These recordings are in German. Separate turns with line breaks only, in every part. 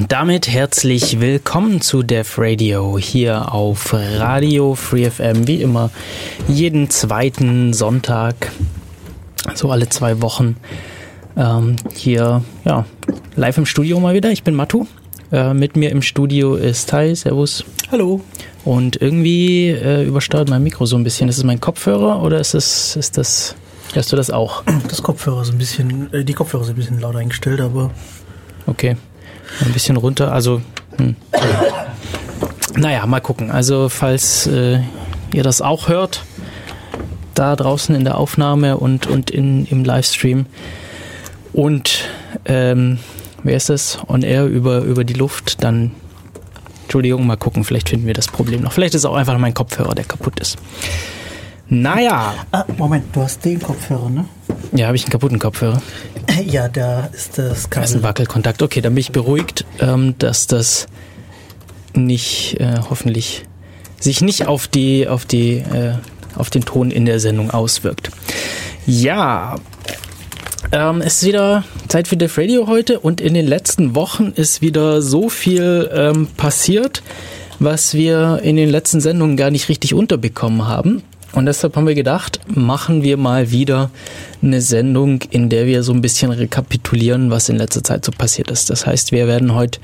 Und damit herzlich willkommen zu Def Radio hier auf Radio Free FM, wie immer jeden zweiten Sonntag, so alle zwei Wochen. Ähm, hier, ja, live im Studio mal wieder. Ich bin Matu. Äh, mit mir im Studio ist Tai. Servus.
Hallo.
Und irgendwie äh, übersteuert mein Mikro so ein bisschen. Ist es mein Kopfhörer oder ist es, ist das, hörst du das auch?
Das Kopfhörer ist ein bisschen, äh, die Kopfhörer sind ein bisschen lauter eingestellt, aber.
Okay. Ein bisschen runter, also. Hm. Naja, mal gucken. Also, falls äh, ihr das auch hört, da draußen in der Aufnahme und, und in, im Livestream und ähm, wer ist das? On Air über, über die Luft, dann Entschuldigung, mal gucken, vielleicht finden wir das Problem noch. Vielleicht ist auch einfach mein Kopfhörer, der kaputt ist. Naja.
Ah, Moment, du hast den Kopfhörer, ne?
Ja, habe ich einen kaputten Kopfhörer?
Ja, da ist das
Kabel. Das ist ein Wackelkontakt. Okay, dann bin ich beruhigt, ähm, dass das nicht, äh, hoffentlich, sich nicht auf die, auf die, äh, auf den Ton in der Sendung auswirkt. Ja, ähm, es ist wieder Zeit für Def Radio heute und in den letzten Wochen ist wieder so viel ähm, passiert, was wir in den letzten Sendungen gar nicht richtig unterbekommen haben. Und deshalb haben wir gedacht, machen wir mal wieder eine Sendung, in der wir so ein bisschen rekapitulieren, was in letzter Zeit so passiert ist. Das heißt, wir werden heute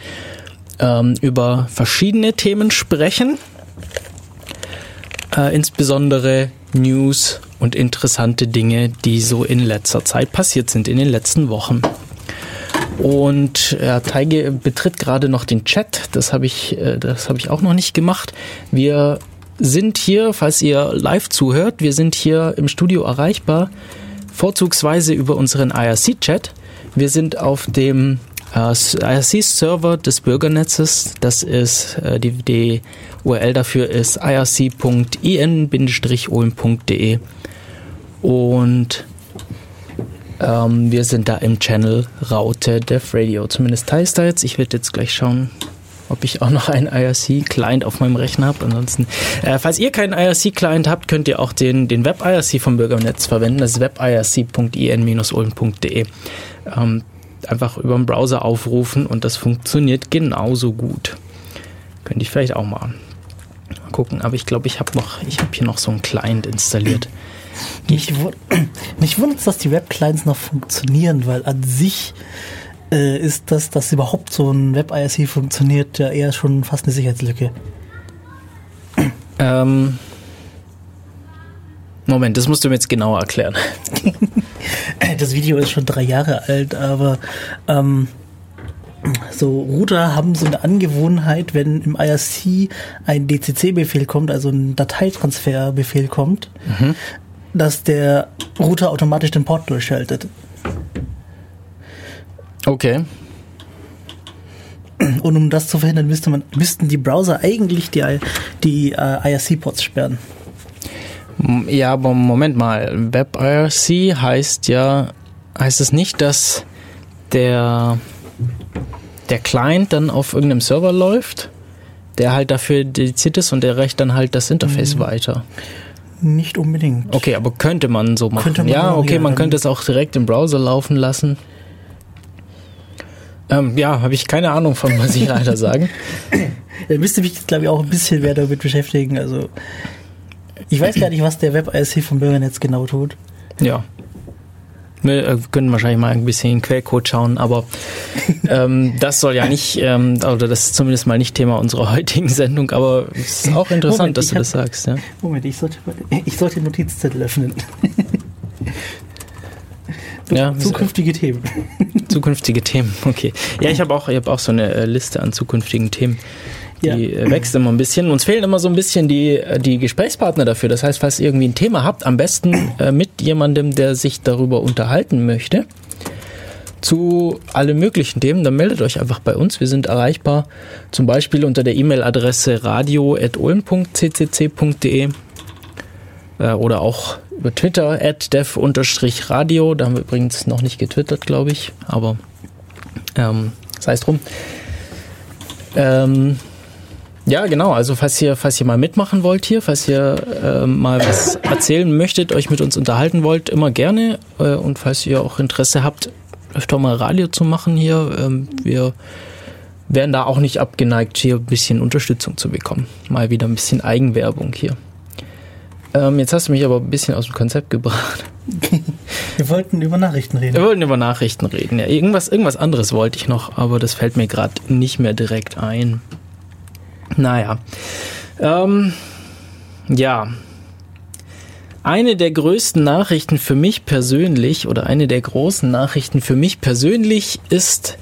ähm, über verschiedene Themen sprechen, äh, insbesondere News und interessante Dinge, die so in letzter Zeit passiert sind, in den letzten Wochen. Und ja, Teige betritt gerade noch den Chat. Das habe ich, äh, das ich auch noch nicht gemacht. Wir sind hier, falls ihr live zuhört, wir sind hier im Studio erreichbar, vorzugsweise über unseren IRC-Chat. Wir sind auf dem äh, IRC-Server des Bürgernetzes. Das ist äh, die, die URL dafür ist irc.in-olm.de und ähm, wir sind da im Channel Raute Dev Radio. Zumindest Teils da jetzt. Ich werde jetzt gleich schauen, ob ich auch noch einen IRC-Client auf meinem Rechner habe. Ansonsten, äh, falls ihr keinen IRC-Client habt, könnt ihr auch den, den Web-IRC vom Bürgernetz verwenden. Das ist webirc.in-ulm.de. Ähm, einfach über den Browser aufrufen und das funktioniert genauso gut. Könnte ich vielleicht auch mal, mal gucken. Aber ich glaube, ich habe noch, ich habe hier noch so einen Client installiert.
Mich, mich wundert es, dass die Web-Clients noch funktionieren, weil an sich äh, ist das, dass überhaupt so ein Web-IRC funktioniert, ja eher schon fast eine Sicherheitslücke.
Ähm, Moment, das musst du mir jetzt genauer erklären.
das Video ist schon drei Jahre alt, aber ähm, so Router haben so eine Angewohnheit, wenn im IRC ein DCC-Befehl kommt, also ein Dateitransferbefehl kommt, mhm. dass der Router automatisch den Port durchschaltet.
Okay.
Und um das zu verhindern, müsste man, müssten die Browser eigentlich die, die äh, IRC-Ports sperren.
Ja, aber Moment mal. WebIRC heißt ja, heißt es nicht, dass der, der Client dann auf irgendeinem Server läuft, der halt dafür dediziert ist und der reicht dann halt das Interface mhm. weiter?
Nicht unbedingt.
Okay, aber könnte man so machen. Könnte man ja, okay, man könnte es auch direkt im Browser laufen lassen. Ähm, ja, habe ich keine Ahnung von, muss ich leider sagen.
Da müsste mich glaube ich, auch ein bisschen mehr damit beschäftigen. Also, ich weiß gar nicht, was der Web-IRC vom Bürgernetz genau tut.
Ja. Wir äh, können wahrscheinlich mal ein bisschen in den Quellcode schauen, aber ähm, das soll ja nicht, ähm, oder das ist zumindest mal nicht Thema unserer heutigen Sendung, aber es ist auch interessant, Moment, dass du hab, das sagst. Ja?
Moment, ich sollte, ich sollte den Notizzettel öffnen. Ja, zukünftige Themen.
Zukünftige Themen, okay. Ja, ich habe auch, hab auch so eine äh, Liste an zukünftigen Themen. Die ja. Äh, wächst immer ein bisschen. Uns fehlen immer so ein bisschen die, äh, die Gesprächspartner dafür. Das heißt, falls ihr irgendwie ein Thema habt, am besten mit jemandem, der sich darüber unterhalten möchte, zu allen möglichen Themen, dann meldet euch einfach bei uns. Wir sind erreichbar zum Beispiel unter der E-Mail-Adresse radio.ulm.ccc.de oder auch über Twitter, at dev-radio. Da haben wir übrigens noch nicht getwittert, glaube ich, aber ähm, sei es drum. Ähm, ja, genau. Also falls ihr, falls ihr mal mitmachen wollt hier, falls ihr äh, mal was erzählen möchtet, euch mit uns unterhalten wollt, immer gerne. Äh, und falls ihr auch Interesse habt, öfter mal Radio zu machen hier, ähm, wir wären da auch nicht abgeneigt, hier ein bisschen Unterstützung zu bekommen. Mal wieder ein bisschen Eigenwerbung hier. Ähm, jetzt hast du mich aber ein bisschen aus dem Konzept gebracht.
Wir wollten über Nachrichten reden.
Wir wollten über Nachrichten reden. Ja, irgendwas, irgendwas anderes wollte ich noch, aber das fällt mir gerade nicht mehr direkt ein. Naja. Ähm, ja. Eine der größten Nachrichten für mich persönlich oder eine der großen Nachrichten für mich persönlich ist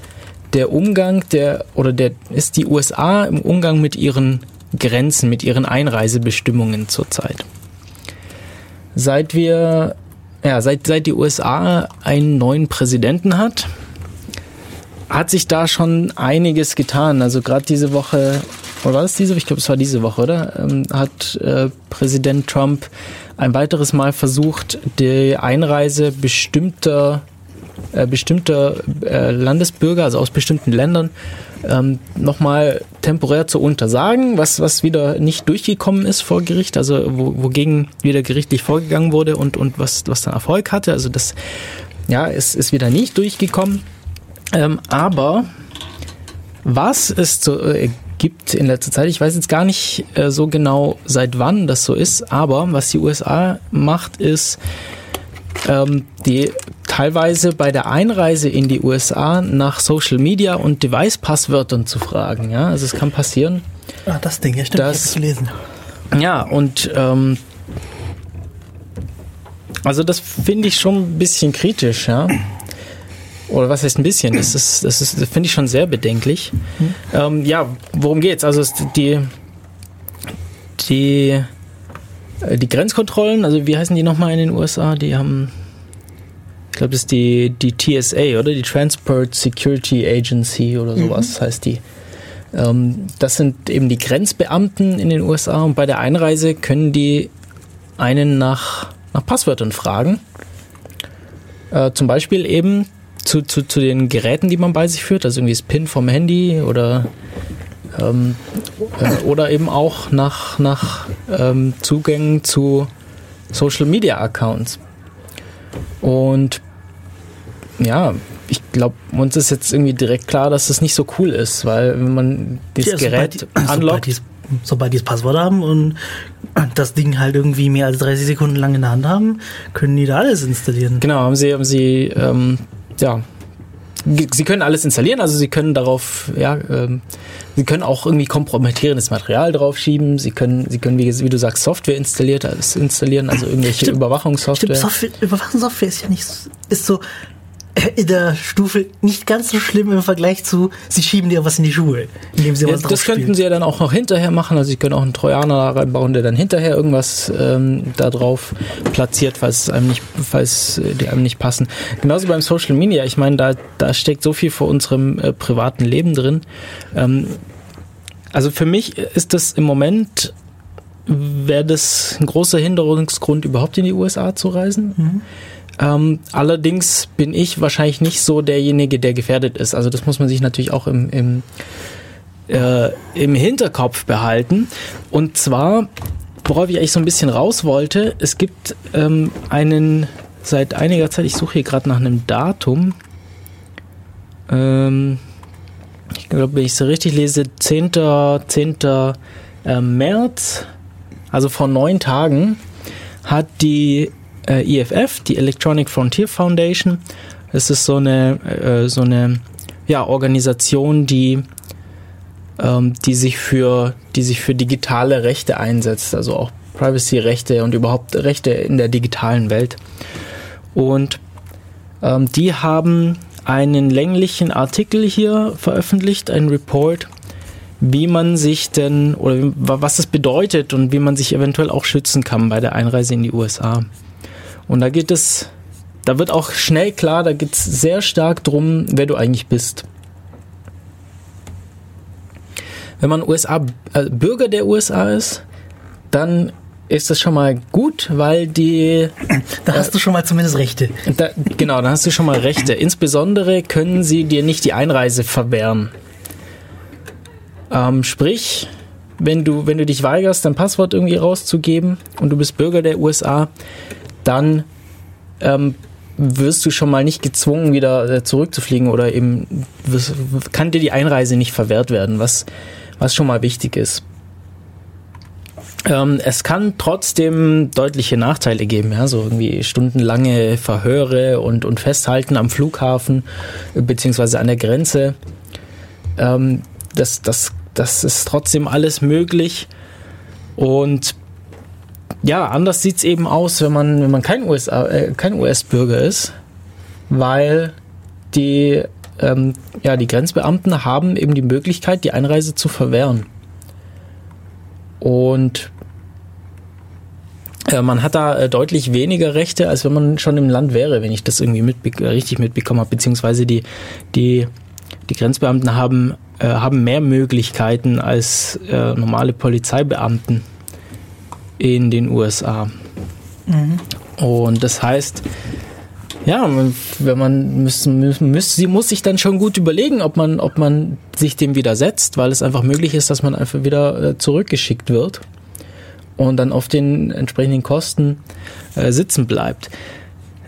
der Umgang der oder der ist die USA im Umgang mit ihren Grenzen, mit ihren Einreisebestimmungen zurzeit. Seit wir ja, seit, seit die USA einen neuen Präsidenten hat, hat sich da schon einiges getan. Also gerade diese Woche, oder war das diese Woche? Ich glaube, es war diese Woche, oder? Ähm, hat äh, Präsident Trump ein weiteres Mal versucht, die Einreise bestimmter äh, bestimmter äh, Landesbürger, also aus bestimmten Ländern, ähm, nochmal temporär zu untersagen, was, was wieder nicht durchgekommen ist vor Gericht, also wo, wogegen wieder gerichtlich vorgegangen wurde und, und was, was dann Erfolg hatte. Also das ja, ist, ist wieder nicht durchgekommen. Ähm, aber was es so, äh, gibt in letzter Zeit, ich weiß jetzt gar nicht äh, so genau, seit wann das so ist, aber was die USA macht, ist, ähm, die teilweise bei der Einreise in die USA nach Social Media und Device-Passwörtern zu fragen. Ja, also es kann passieren.
Ah, das Ding, ja, stimmt,
das,
ich gelesen.
Ja, und ähm, also das finde ich schon ein bisschen kritisch, ja. Oder was heißt ein bisschen? Das ist, das ist, finde ich schon sehr bedenklich. Mhm. Ähm, ja, worum geht's? Also die, die die Grenzkontrollen, also wie heißen die nochmal in den USA? Die haben, ich glaube, das ist die, die TSA, oder? Die Transport Security Agency oder sowas mhm. heißt die. Ähm, das sind eben die Grenzbeamten in den USA und bei der Einreise können die einen nach, nach Passwörtern fragen. Äh, zum Beispiel eben zu, zu, zu den Geräten, die man bei sich führt, also irgendwie das PIN vom Handy oder ähm, äh, oder eben auch nach, nach ähm, Zugängen zu Social Media Accounts. Und ja, ich glaube, uns ist jetzt irgendwie direkt klar, dass das nicht so cool ist, weil wenn man das ja, Gerät anlockt.
Sobald, sobald die das Passwort haben und das Ding halt irgendwie mehr als 30 Sekunden lang in der Hand haben, können die da alles installieren.
Genau, haben sie, haben sie ähm, ja, Sie können alles installieren, also Sie können darauf, ja, ähm, Sie können auch irgendwie kompromittierendes Material draufschieben. Sie können, Sie können, wie, wie du sagst, Software installiert, installieren, also irgendwelche Stimmt. Überwachungssoftware.
Stimmt, Software, Überwachungssoftware ist ja nicht, ist so, in der Stufe nicht ganz so schlimm im Vergleich zu, sie schieben dir was in die Schuhe, indem sie
ja,
was
Das könnten
spielen.
sie ja dann auch noch hinterher machen. Also sie können auch einen Trojaner da reinbauen, der dann hinterher irgendwas ähm, da drauf platziert, falls einem nicht, falls die einem nicht passen. Genauso beim Social Media. Ich meine, da, da steckt so viel vor unserem äh, privaten Leben drin. Ähm, also für mich ist das im Moment wäre das ein großer Hinderungsgrund, überhaupt in die USA zu reisen. Mhm ähm, allerdings bin ich wahrscheinlich nicht so derjenige, der gefährdet ist. Also das muss man sich natürlich auch im, im, äh, im Hinterkopf behalten. Und zwar, worauf ich eigentlich so ein bisschen raus wollte, es gibt ähm, einen seit einiger Zeit, ich suche hier gerade nach einem Datum. Ähm, ich glaube, wenn ich es so richtig lese, 10. 10. Äh, März, also vor neun Tagen, hat die äh, EFF, die Electronic Frontier Foundation. Es ist so eine, äh, so eine ja, Organisation, die, ähm, die, sich für, die sich für digitale Rechte einsetzt, also auch Privacy-Rechte und überhaupt Rechte in der digitalen Welt. Und ähm, die haben einen länglichen Artikel hier veröffentlicht, einen Report, wie man sich denn oder was es bedeutet und wie man sich eventuell auch schützen kann bei der Einreise in die USA. Und da geht es, da wird auch schnell klar, da geht es sehr stark drum, wer du eigentlich bist. Wenn man USA, äh, Bürger der USA ist, dann ist das schon mal gut, weil die.
Da hast äh, du schon mal zumindest Rechte.
Da, genau, da hast du schon mal Rechte. Insbesondere können sie dir nicht die Einreise verwehren. Ähm, sprich, wenn du, wenn du dich weigerst, dein Passwort irgendwie rauszugeben und du bist Bürger der USA, dann ähm, wirst du schon mal nicht gezwungen, wieder äh, zurückzufliegen oder eben wirst, kann dir die Einreise nicht verwehrt werden, was, was schon mal wichtig ist. Ähm, es kann trotzdem deutliche Nachteile geben, ja, so irgendwie stundenlange Verhöre und, und Festhalten am Flughafen beziehungsweise an der Grenze. Ähm, das, das, das ist trotzdem alles möglich. Und ja, anders sieht es eben aus, wenn man, wenn man kein, USA, äh, kein US-Bürger ist, weil die, ähm, ja, die Grenzbeamten haben eben die Möglichkeit, die Einreise zu verwehren. Und äh, man hat da äh, deutlich weniger Rechte, als wenn man schon im Land wäre, wenn ich das irgendwie mitbe richtig mitbekommen habe, beziehungsweise die, die, die Grenzbeamten haben, äh, haben mehr Möglichkeiten als äh, normale Polizeibeamten in den USA. Mhm. Und das heißt, ja, wenn man muss, muss, sie muss sich dann schon gut überlegen, ob man, ob man sich dem widersetzt, weil es einfach möglich ist, dass man einfach wieder äh, zurückgeschickt wird und dann auf den entsprechenden Kosten äh, sitzen bleibt.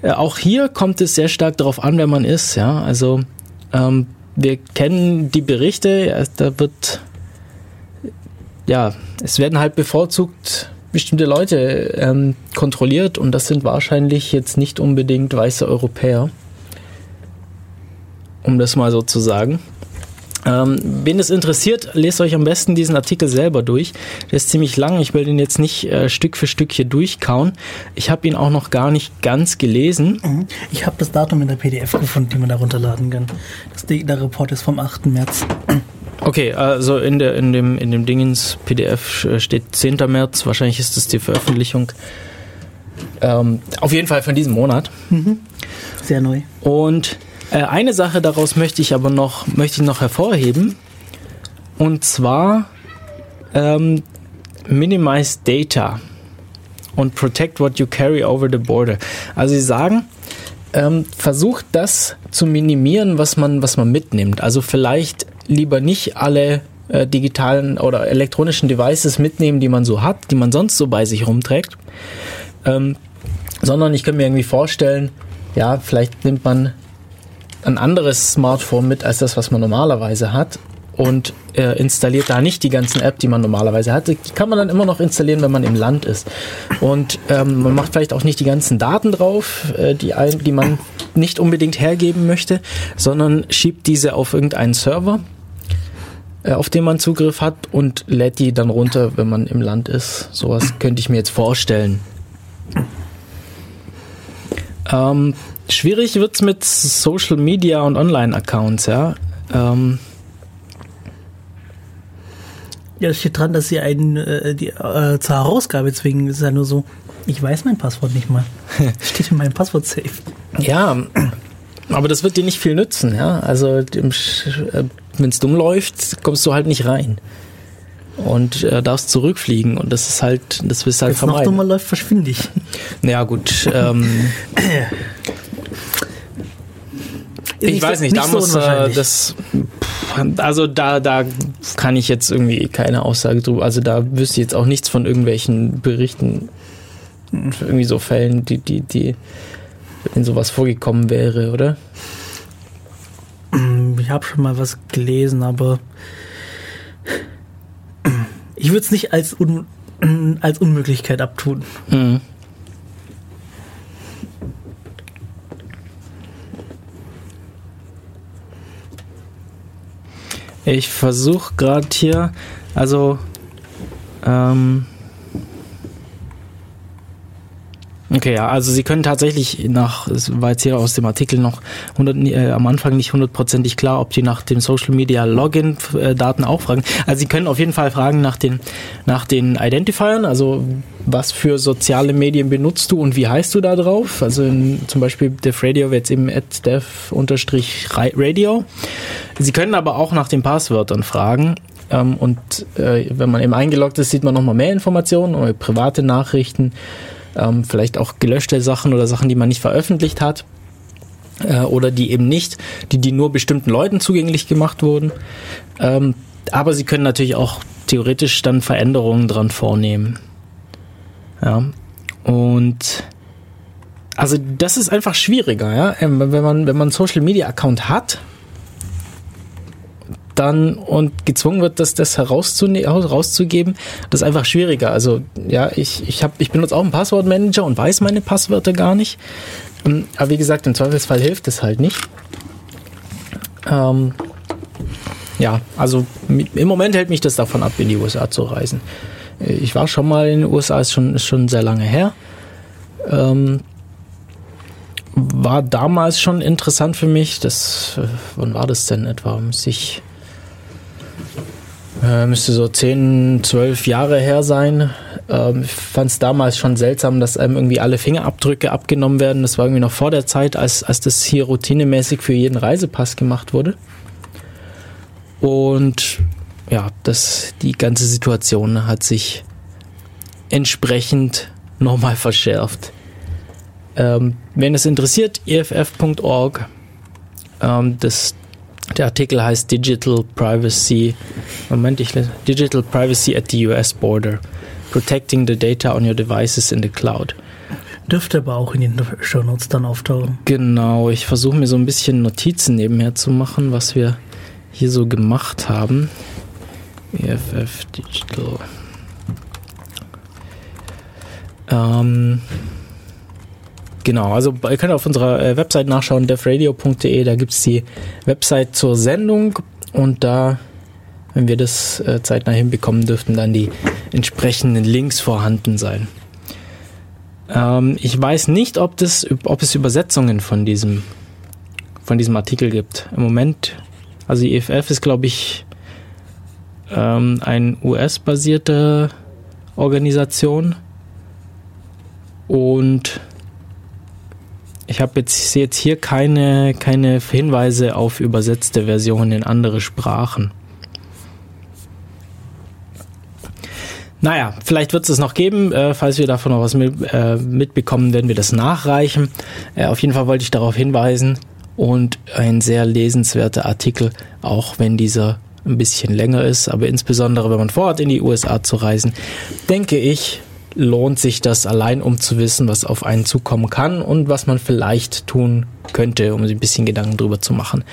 Äh, auch hier kommt es sehr stark darauf an, wer man ist. Ja, also ähm, wir kennen die Berichte. Da wird ja, es werden halt bevorzugt bestimmte Leute ähm, kontrolliert und das sind wahrscheinlich jetzt nicht unbedingt weiße Europäer, um das mal so zu sagen. Ähm, wen es interessiert, lest euch am besten diesen Artikel selber durch. Der ist ziemlich lang. Ich will den jetzt nicht äh, Stück für Stück hier durchkauen. Ich habe ihn auch noch gar nicht ganz gelesen.
Mhm. Ich habe das Datum in der PDF gefunden, die man da runterladen kann. Das, der Report ist vom 8. März.
Okay, also in, der, in, dem, in dem Dingens PDF steht 10. März, wahrscheinlich ist das die Veröffentlichung. Ähm, auf jeden Fall von diesem Monat.
Mhm. Sehr neu.
Und äh, eine Sache daraus möchte ich aber noch, möchte ich noch hervorheben. Und zwar ähm, Minimize Data und Protect what you carry over the border. Also sie sagen, ähm, versucht das zu minimieren, was man, was man mitnimmt. Also vielleicht lieber nicht alle äh, digitalen oder elektronischen Devices mitnehmen, die man so hat, die man sonst so bei sich rumträgt, ähm, sondern ich könnte mir irgendwie vorstellen, ja, vielleicht nimmt man ein anderes Smartphone mit als das, was man normalerweise hat und äh, installiert da nicht die ganzen App, die man normalerweise hat. Die kann man dann immer noch installieren, wenn man im Land ist. Und ähm, man macht vielleicht auch nicht die ganzen Daten drauf, äh, die, ein, die man nicht unbedingt hergeben möchte, sondern schiebt diese auf irgendeinen Server auf den man Zugriff hat und lädt die dann runter, wenn man im Land ist. Sowas könnte ich mir jetzt vorstellen. Ähm, schwierig es mit Social Media und Online-Accounts, ja. Ähm,
ja, es steht dran, dass sie einen äh, die, äh, zur Herausgabe zwingen. Es ist ja nur so, ich weiß mein Passwort nicht mal. steht in meinem Passwort-Safe.
Ja, aber das wird dir nicht viel nützen, ja. Also im, äh, wenn es dumm läuft, kommst du halt nicht rein. Und äh, darfst zurückfliegen und das ist halt, das willst du halt Wenn's vermeiden.
noch dummer läuft, verschwinde ich.
Naja, gut. Ähm, ich weiß nicht, nicht da so muss äh, das. Also da, da kann ich jetzt irgendwie keine Aussage drüber. Also da wüsste ich jetzt auch nichts von irgendwelchen Berichten, irgendwie so Fällen, die, die, die in sowas vorgekommen wäre, oder?
Ich habe schon mal was gelesen, aber ich würde es nicht als, Un als Unmöglichkeit abtun. Mhm.
Ich versuche gerade hier, also ähm, Okay, ja, also Sie können tatsächlich nach, es war jetzt hier aus dem Artikel noch 100, äh, am Anfang nicht hundertprozentig klar, ob die nach dem Social Media Login äh, Daten auch fragen. Also Sie können auf jeden Fall fragen nach den, nach den Identifiern, also was für soziale Medien benutzt du und wie heißt du da drauf? Also in, zum Beispiel Dev Radio wird jetzt eben at dev-radio. Sie können aber auch nach den Passwörtern fragen. Ähm, und äh, wenn man eben eingeloggt ist, sieht man nochmal mehr Informationen, private Nachrichten ähm, vielleicht auch gelöschte Sachen oder Sachen, die man nicht veröffentlicht hat äh, oder die eben nicht, die, die nur bestimmten Leuten zugänglich gemacht wurden. Ähm, aber sie können natürlich auch theoretisch dann Veränderungen dran vornehmen. Ja. Und also das ist einfach schwieriger, ja. Ähm, wenn man, wenn man einen Social Media Account hat, dann und gezwungen wird, das, das herauszugeben, das ist einfach schwieriger. Also ja, ich, ich, hab, ich benutze auch einen Passwortmanager und weiß meine Passwörter gar nicht. Ähm, aber wie gesagt, im Zweifelsfall hilft es halt nicht. Ähm, ja, also im Moment hält mich das davon ab, in die USA zu reisen. Ich war schon mal in den USA, ist schon, ist schon sehr lange her. Ähm, war damals schon interessant für mich. Das, äh, wann war das denn etwa? Sich äh, müsste so 10, 12 Jahre her sein. Ähm, ich fand es damals schon seltsam, dass einem irgendwie alle Fingerabdrücke abgenommen werden. Das war irgendwie noch vor der Zeit, als, als das hier routinemäßig für jeden Reisepass gemacht wurde. Und ja, das, die ganze Situation hat sich entsprechend nochmal verschärft. Ähm, wenn es interessiert, eff.org. Ähm, das, der Artikel heißt Digital Privacy. Moment, ich lese. Digital Privacy at the US Border. Protecting the data on your devices in the cloud.
Dürfte aber auch in den Show Notes dann auftauchen.
Genau, ich versuche mir so ein bisschen Notizen nebenher zu machen, was wir hier so gemacht haben. EFF Digital. Ähm, genau, also ihr könnt auf unserer äh, Website nachschauen, devradio.de, da gibt es die Website zur Sendung und da, wenn wir das äh, zeitnah hinbekommen, dürften dann die entsprechenden Links vorhanden sein. Ähm, ich weiß nicht, ob, das, ob es Übersetzungen von diesem, von diesem Artikel gibt. Im Moment, also die EFF ist, glaube ich, ähm, eine US-basierte Organisation und ich habe jetzt, jetzt hier keine, keine Hinweise auf übersetzte Versionen in andere Sprachen. Naja, vielleicht wird es es noch geben. Äh, falls wir davon noch was mit, äh, mitbekommen, werden wir das nachreichen. Äh, auf jeden Fall wollte ich darauf hinweisen. Und ein sehr lesenswerter Artikel, auch wenn dieser ein bisschen länger ist, aber insbesondere wenn man vorhat, in die USA zu reisen, denke ich, lohnt sich das allein, um zu wissen, was auf einen zukommen kann und was man vielleicht tun könnte, um sich ein bisschen Gedanken drüber zu machen,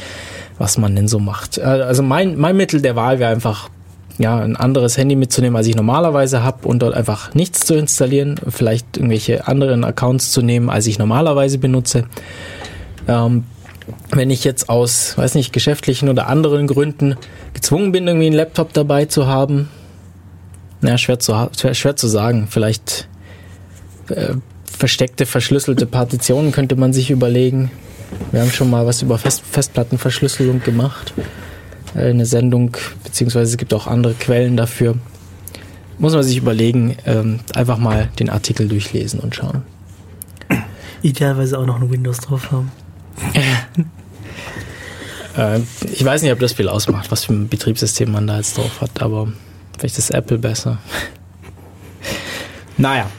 was man denn so macht. Äh, also mein, mein Mittel der Wahl wäre einfach, ja, ein anderes Handy mitzunehmen, als ich normalerweise habe und dort einfach nichts zu installieren, vielleicht irgendwelche anderen Accounts zu nehmen, als ich normalerweise benutze. Ähm, wenn ich jetzt aus, weiß nicht, geschäftlichen oder anderen Gründen gezwungen bin, irgendwie einen Laptop dabei zu haben, naja, schwer zu, schwer zu sagen. Vielleicht äh, versteckte, verschlüsselte Partitionen könnte man sich überlegen. Wir haben schon mal was über Fest, Festplattenverschlüsselung gemacht. Äh, eine Sendung, beziehungsweise es gibt auch andere Quellen dafür. Muss man sich überlegen, ähm, einfach mal den Artikel durchlesen und schauen.
Idealerweise auch noch ein Windows drauf haben.
äh, ich weiß nicht, ob das viel ausmacht, was für ein Betriebssystem man da jetzt drauf hat, aber Vielleicht ist Apple besser. naja.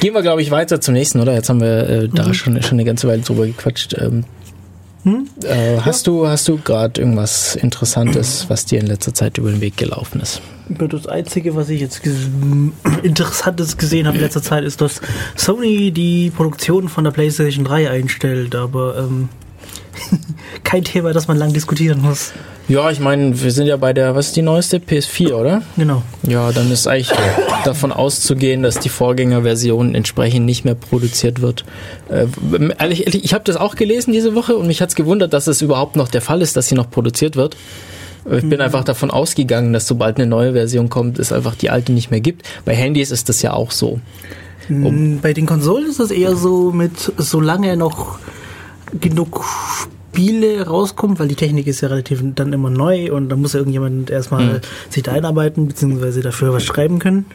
Gehen wir, glaube ich, weiter zum nächsten, oder? Jetzt haben wir äh, da mhm. schon, schon eine ganze Weile drüber gequatscht. Ähm, hm? äh, hast, ja. du, hast du gerade irgendwas Interessantes, was dir in letzter Zeit über den Weg gelaufen ist?
Das Einzige, was ich jetzt Interessantes gesehen habe in letzter Zeit, ist, dass Sony die Produktion von der PlayStation 3 einstellt, aber ähm, kein Thema, das man lang diskutieren muss.
Ja, ich meine, wir sind ja bei der, was ist die neueste? PS4, oder?
Genau.
Ja, dann ist eigentlich davon auszugehen, dass die Vorgängerversion entsprechend nicht mehr produziert wird. Äh, ehrlich, ehrlich, ich habe das auch gelesen diese Woche und mich hat's gewundert, dass es überhaupt noch der Fall ist, dass sie noch produziert wird. Ich bin mhm. einfach davon ausgegangen, dass sobald eine neue Version kommt, es einfach die alte nicht mehr gibt. Bei Handys ist das ja auch so.
Um Bei den Konsolen ist es eher so mit, solange noch genug Spiele rauskommen, weil die Technik ist ja relativ dann immer neu und da muss ja irgendjemand erstmal mhm. sich da einarbeiten, beziehungsweise dafür was schreiben können.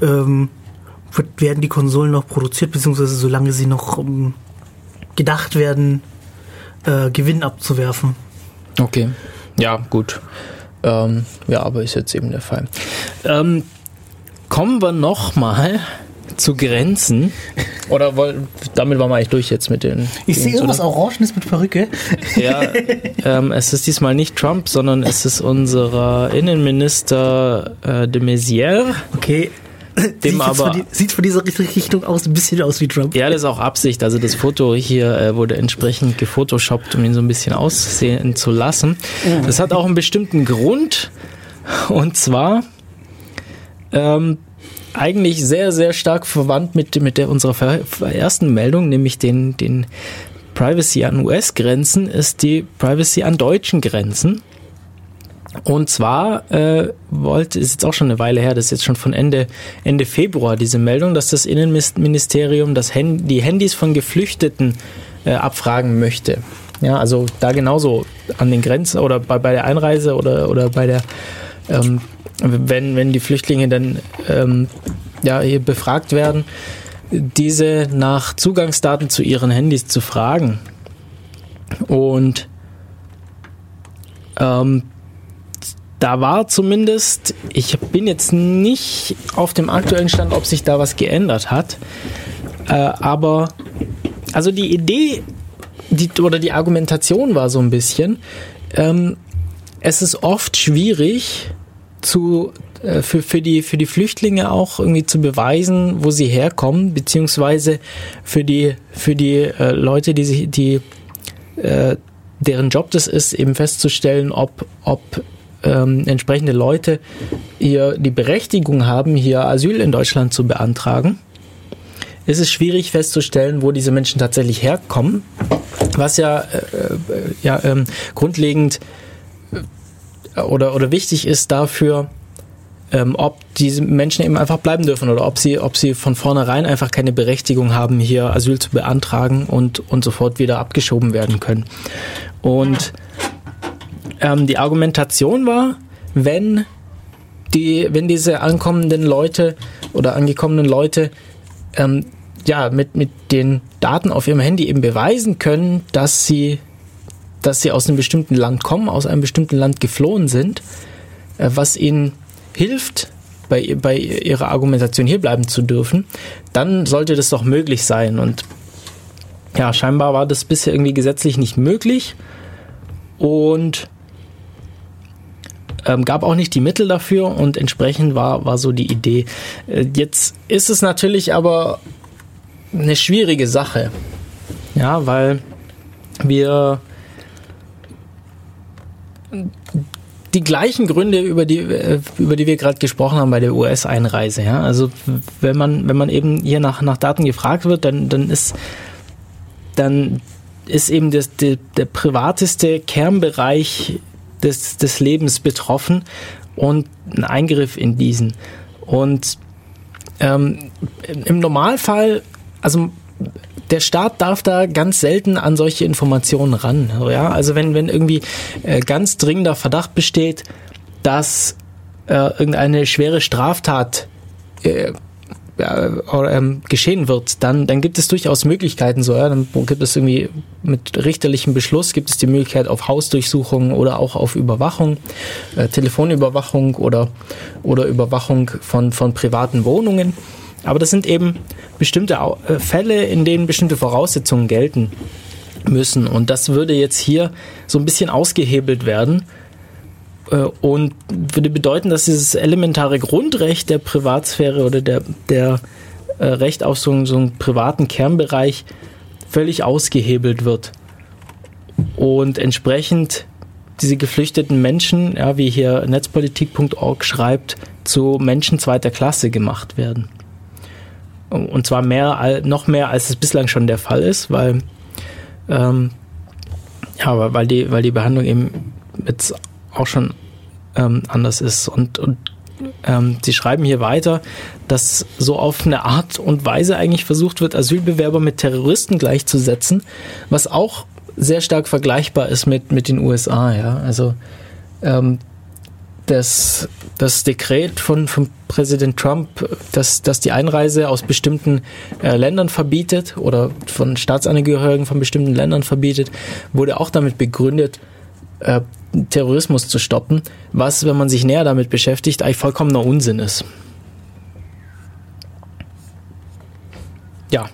Ähm, wird, werden die Konsolen noch produziert, beziehungsweise solange sie noch um, ähm, gedacht werden, äh, Gewinn abzuwerfen.
Okay. Ja, gut. Ähm, ja, aber ist jetzt eben der Fall. Ähm, kommen wir nochmal zu Grenzen. Oder woll, damit waren wir eigentlich durch jetzt mit den.
Ich sehe irgendwas Orangenes mit Perücke.
Ja, ähm, es ist diesmal nicht Trump, sondern es ist unser Innenminister äh, de Maizière.
Okay.
dem
sieht,
aber.
Von die, sieht von dieser Richtung aus ein bisschen aus wie Trump.
Ja, das ist auch Absicht. Also das Foto hier äh, wurde entsprechend gefotoshoppt, um ihn so ein bisschen aussehen zu lassen. Das hat auch einen bestimmten Grund. Und zwar ähm, eigentlich sehr, sehr stark verwandt mit, mit der, unserer ersten Meldung, nämlich den, den Privacy an US-Grenzen, ist die Privacy an deutschen Grenzen. Und zwar äh, wollte, ist jetzt auch schon eine Weile her, das ist jetzt schon von Ende, Ende Februar diese Meldung, dass das Innenministerium das Hand, die Handys von Geflüchteten äh, abfragen möchte. Ja, also da genauso an den Grenzen oder bei, bei der Einreise oder, oder bei der, ähm, wenn, wenn die Flüchtlinge dann ähm, ja, hier befragt werden, diese nach Zugangsdaten zu ihren Handys zu fragen. Und ähm, da war zumindest, ich bin jetzt nicht auf dem aktuellen Stand, ob sich da was geändert hat, äh, aber also die Idee die, oder die Argumentation war so ein bisschen, ähm, es ist oft schwierig zu äh, für, für, die, für die Flüchtlinge auch irgendwie zu beweisen, wo sie herkommen, beziehungsweise für die, für die äh, Leute, die sich, die äh, deren Job das ist, eben festzustellen, ob, ob ähm, entsprechende Leute hier die Berechtigung haben, hier Asyl in Deutschland zu beantragen, ist es schwierig festzustellen, wo diese Menschen tatsächlich herkommen, was ja, äh, äh ja ähm, grundlegend oder, oder wichtig ist dafür, ähm, ob diese Menschen eben einfach bleiben dürfen oder ob sie, ob sie von vornherein einfach keine Berechtigung haben, hier Asyl zu beantragen und, und sofort wieder abgeschoben werden können. Und ähm, die Argumentation war, wenn die, wenn diese ankommenden Leute oder angekommenen Leute ähm, ja mit, mit den Daten auf ihrem Handy eben beweisen können, dass sie, dass sie aus einem bestimmten Land kommen, aus einem bestimmten Land geflohen sind, äh, was ihnen hilft, bei, bei ihrer Argumentation hierbleiben zu dürfen, dann sollte das doch möglich sein. Und ja, scheinbar war das bisher irgendwie gesetzlich nicht möglich. Und ähm, gab auch nicht die Mittel dafür und entsprechend war, war so die Idee. Äh, jetzt ist es natürlich aber eine schwierige Sache. Ja, weil wir die gleichen Gründe, über die, äh, über die wir gerade gesprochen haben bei der US-Einreise. Ja? Also wenn man, wenn man eben hier nach, nach Daten gefragt wird, dann, dann ist dann ist eben das, der, der privateste Kernbereich des, des Lebens betroffen und ein Eingriff in diesen. Und ähm, im Normalfall, also der Staat darf da ganz selten an solche Informationen ran. Ja? Also wenn, wenn irgendwie äh, ganz dringender Verdacht besteht, dass äh, irgendeine schwere Straftat äh, ähm, geschehen wird, dann, dann gibt es durchaus Möglichkeiten so. Ja? Dann gibt es irgendwie mit richterlichem Beschluss gibt es die Möglichkeit auf Hausdurchsuchungen oder auch auf Überwachung, äh, Telefonüberwachung oder, oder Überwachung von, von privaten Wohnungen. Aber das sind eben bestimmte äh, Fälle, in denen bestimmte Voraussetzungen gelten müssen. Und das würde jetzt hier so ein bisschen ausgehebelt werden äh, und würde bedeuten, dass dieses elementare Grundrecht der Privatsphäre oder der, der äh, Recht auf so, so einen privaten Kernbereich völlig ausgehebelt wird. Und entsprechend diese geflüchteten Menschen, ja, wie hier netzpolitik.org schreibt, zu Menschen zweiter Klasse gemacht werden. Und zwar mehr, noch mehr, als es bislang schon der Fall ist, weil, ähm, ja, weil die, weil die Behandlung eben jetzt auch schon ähm, anders ist. Und, und ähm, sie schreiben hier weiter, dass so auf eine Art und Weise eigentlich versucht wird, Asylbewerber mit Terroristen gleichzusetzen, was auch sehr stark vergleichbar ist mit, mit den USA. Ja? Also ähm, das, das Dekret von, von Präsident Trump, das, das die Einreise aus bestimmten äh, Ländern verbietet oder von Staatsangehörigen von bestimmten Ländern verbietet, wurde auch damit begründet, äh, Terrorismus zu stoppen, was, wenn man sich näher damit beschäftigt, eigentlich vollkommener Unsinn ist. Ja.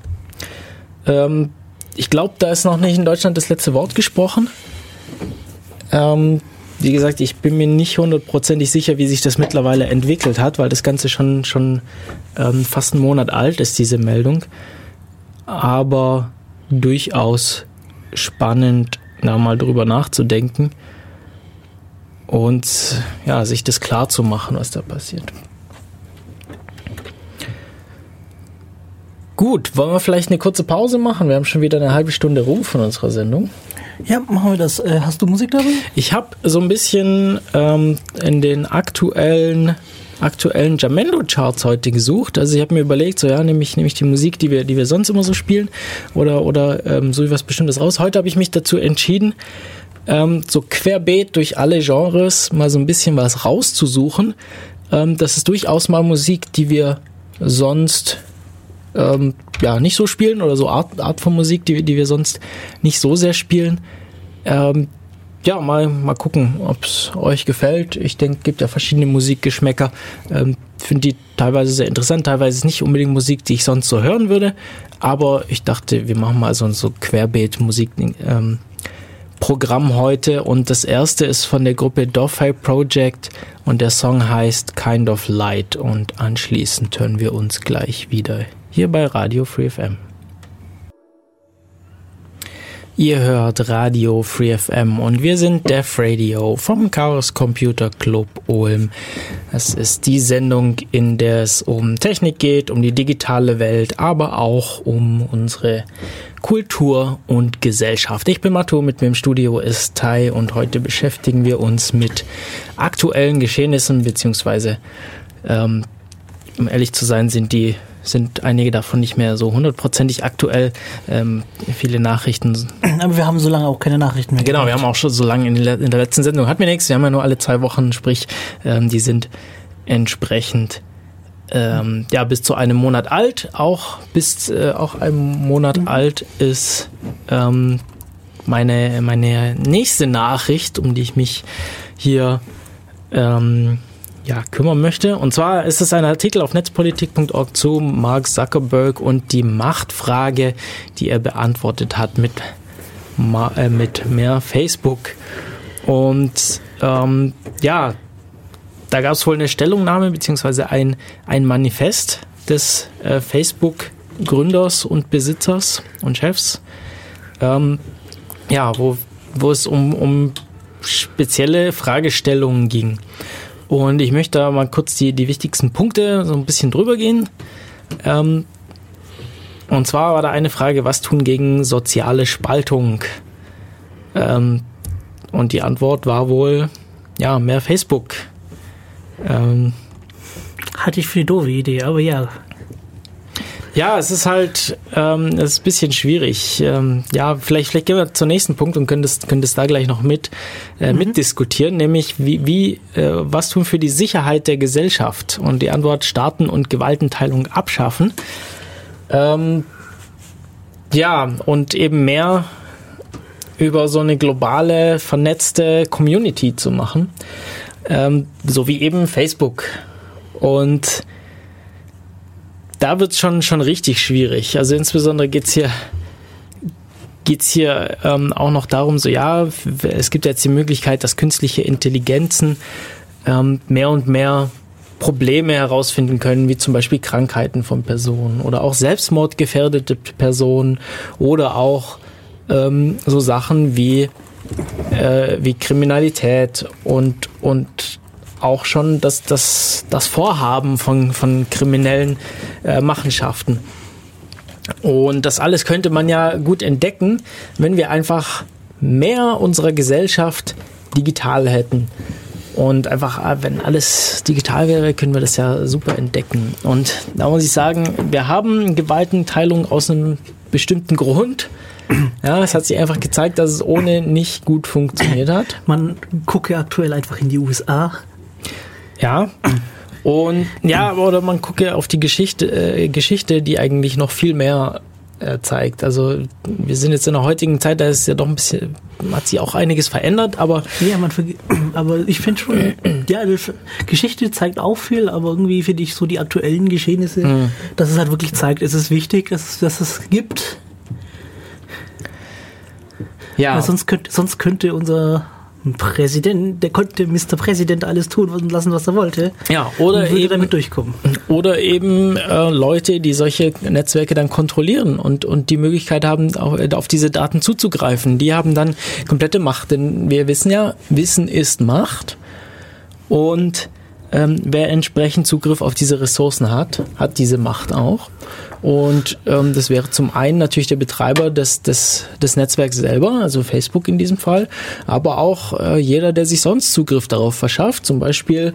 Ähm, ich glaube, da ist noch nicht in Deutschland das letzte Wort gesprochen. Ähm, wie gesagt, ich bin mir nicht hundertprozentig sicher, wie sich das mittlerweile entwickelt hat, weil das Ganze schon, schon ähm, fast einen Monat alt ist, diese Meldung. Aber durchaus spannend, da mal drüber nachzudenken und ja, sich das klar zu machen, was da passiert. Gut, wollen wir vielleicht eine kurze Pause machen? Wir haben schon wieder eine halbe Stunde rum von unserer Sendung.
Ja, machen wir das. Äh, hast du Musik dabei?
Ich habe so ein bisschen ähm, in den aktuellen aktuellen Jamendo-Charts heute gesucht. Also ich habe mir überlegt, so ja, nehme ich, nehme ich die Musik, die wir, die wir sonst immer so spielen, oder, oder ähm, so was Bestimmtes raus. Heute habe ich mich dazu entschieden, ähm, so querbeet durch alle Genres mal so ein bisschen was rauszusuchen. Ähm, das ist durchaus mal Musik, die wir sonst ähm, ja nicht so spielen oder so Art, Art von Musik, die, die wir sonst nicht so sehr spielen. Ähm, ja, mal, mal gucken, ob es euch gefällt. Ich denke, gibt ja verschiedene Musikgeschmäcker. Ähm, Finde die teilweise sehr interessant, teilweise nicht unbedingt Musik, die ich sonst so hören würde. Aber ich dachte, wir machen mal so ein so Querbeet-Musik. Ähm, heute und das erste ist von der Gruppe Doffy Project und der Song heißt Kind of Light und anschließend hören wir uns gleich wieder hier bei Radio Free FM. Ihr hört Radio Free FM und wir sind Def Radio vom Chaos Computer Club Ulm. Es ist die Sendung, in der es um Technik geht, um die digitale Welt, aber auch um unsere Kultur und Gesellschaft. Ich bin Matto, mit mir im Studio ist Tai und heute beschäftigen wir uns mit aktuellen Geschehnissen, beziehungsweise, ähm, um ehrlich zu sein, sind die sind einige davon nicht mehr so hundertprozentig aktuell. Ähm, viele Nachrichten.
Aber wir haben so lange auch keine Nachrichten mehr.
Genau, gemacht. wir haben auch schon so lange in, in, der letzten Sendung hat mir nichts. Wir haben ja nur alle zwei Wochen, sprich, ähm, die sind entsprechend ähm, ja bis zu einem Monat alt. Auch bis äh, auch einem Monat mhm. alt ist ähm, meine meine nächste Nachricht, um die ich mich hier ähm, ja, kümmern möchte. Und zwar ist es ein Artikel auf netzpolitik.org zu Mark Zuckerberg und die Machtfrage, die er beantwortet hat mit, äh, mit mehr Facebook. Und ähm, ja, da gab es wohl eine Stellungnahme beziehungsweise ein, ein Manifest des äh, Facebook-Gründers und Besitzers und Chefs. Ähm, ja, wo, wo es um, um spezielle Fragestellungen ging. Und ich möchte da mal kurz die, die wichtigsten Punkte so ein bisschen drüber gehen. Ähm, und zwar war da eine Frage, was tun gegen soziale Spaltung? Ähm, und die Antwort war wohl, ja, mehr Facebook.
Ähm, Hatte ich für eine doofe Idee, aber ja.
Ja, es ist halt ähm, es ist ein bisschen schwierig. Ähm, ja, vielleicht, vielleicht gehen wir zum nächsten Punkt und können das, können das da gleich noch mit äh, mhm. mitdiskutieren, nämlich wie, wie äh, was tun für die Sicherheit der Gesellschaft? Und die Antwort Staaten und Gewaltenteilung abschaffen. Ähm, ja, und eben mehr über so eine globale, vernetzte Community zu machen. Ähm, so wie eben Facebook. Und da wird es schon, schon richtig schwierig. Also insbesondere geht es hier geht's hier ähm, auch noch darum, so ja, es gibt jetzt die Möglichkeit, dass künstliche Intelligenzen ähm, mehr und mehr Probleme herausfinden können, wie zum Beispiel Krankheiten von Personen oder auch selbstmordgefährdete Personen oder auch ähm, so Sachen wie, äh, wie Kriminalität und, und auch schon das, das, das Vorhaben von, von kriminellen äh, Machenschaften. Und das alles könnte man ja gut entdecken, wenn wir einfach mehr unserer Gesellschaft digital hätten. Und einfach, äh, wenn alles digital wäre, können wir das ja super entdecken. Und da muss ich sagen, wir haben Gewaltenteilung aus einem bestimmten Grund. Ja, es hat sich einfach gezeigt, dass es ohne nicht gut funktioniert hat.
Man gucke aktuell einfach in die USA.
Ja. Und ja, oder man gucke auf die Geschichte, äh, Geschichte, die eigentlich noch viel mehr äh, zeigt. Also wir sind jetzt in der heutigen Zeit, da ist ja doch ein bisschen, hat sich auch einiges verändert, aber.
Ja, man aber ich finde schon, ja, Geschichte zeigt auch viel, aber irgendwie finde ich so die aktuellen Geschehnisse, mhm. dass es halt wirklich zeigt, es ist wichtig, dass, dass es gibt. Ja. Weil sonst könnte, sonst könnte unser Präsident, der konnte Mr. Präsident alles tun und lassen, was er wollte.
Ja, oder eben
damit durchkommen.
Oder eben äh, Leute, die solche Netzwerke dann kontrollieren und, und die Möglichkeit haben, auf, auf diese Daten zuzugreifen. Die haben dann komplette Macht. Denn wir wissen ja, Wissen ist Macht. Und ähm, wer entsprechend Zugriff auf diese Ressourcen hat, hat diese Macht auch. Und ähm, das wäre zum einen natürlich der Betreiber des, des, des Netzwerks selber, also Facebook in diesem Fall, aber auch äh, jeder, der sich sonst Zugriff darauf verschafft, zum Beispiel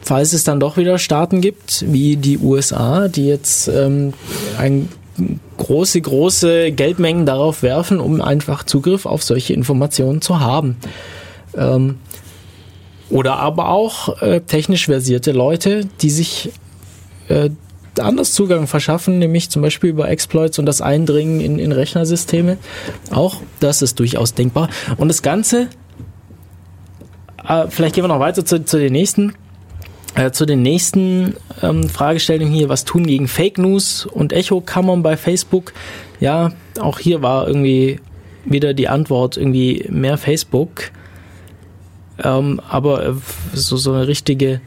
falls es dann doch wieder Staaten gibt, wie die USA, die jetzt ähm, ein große, große Geldmengen darauf werfen, um einfach Zugriff auf solche Informationen zu haben. Ähm, oder aber auch äh, technisch versierte Leute, die sich äh, anders Zugang verschaffen, nämlich zum Beispiel über Exploits und das Eindringen in, in Rechnersysteme. Auch das ist durchaus denkbar. Und das Ganze, äh, vielleicht gehen wir noch weiter zu, zu den nächsten. Äh, zu den nächsten ähm, Fragestellungen hier, was tun gegen Fake News und Echo-Kammern bei Facebook? Ja, auch hier war irgendwie wieder die Antwort irgendwie mehr Facebook. Ähm, aber äh, so, so eine richtige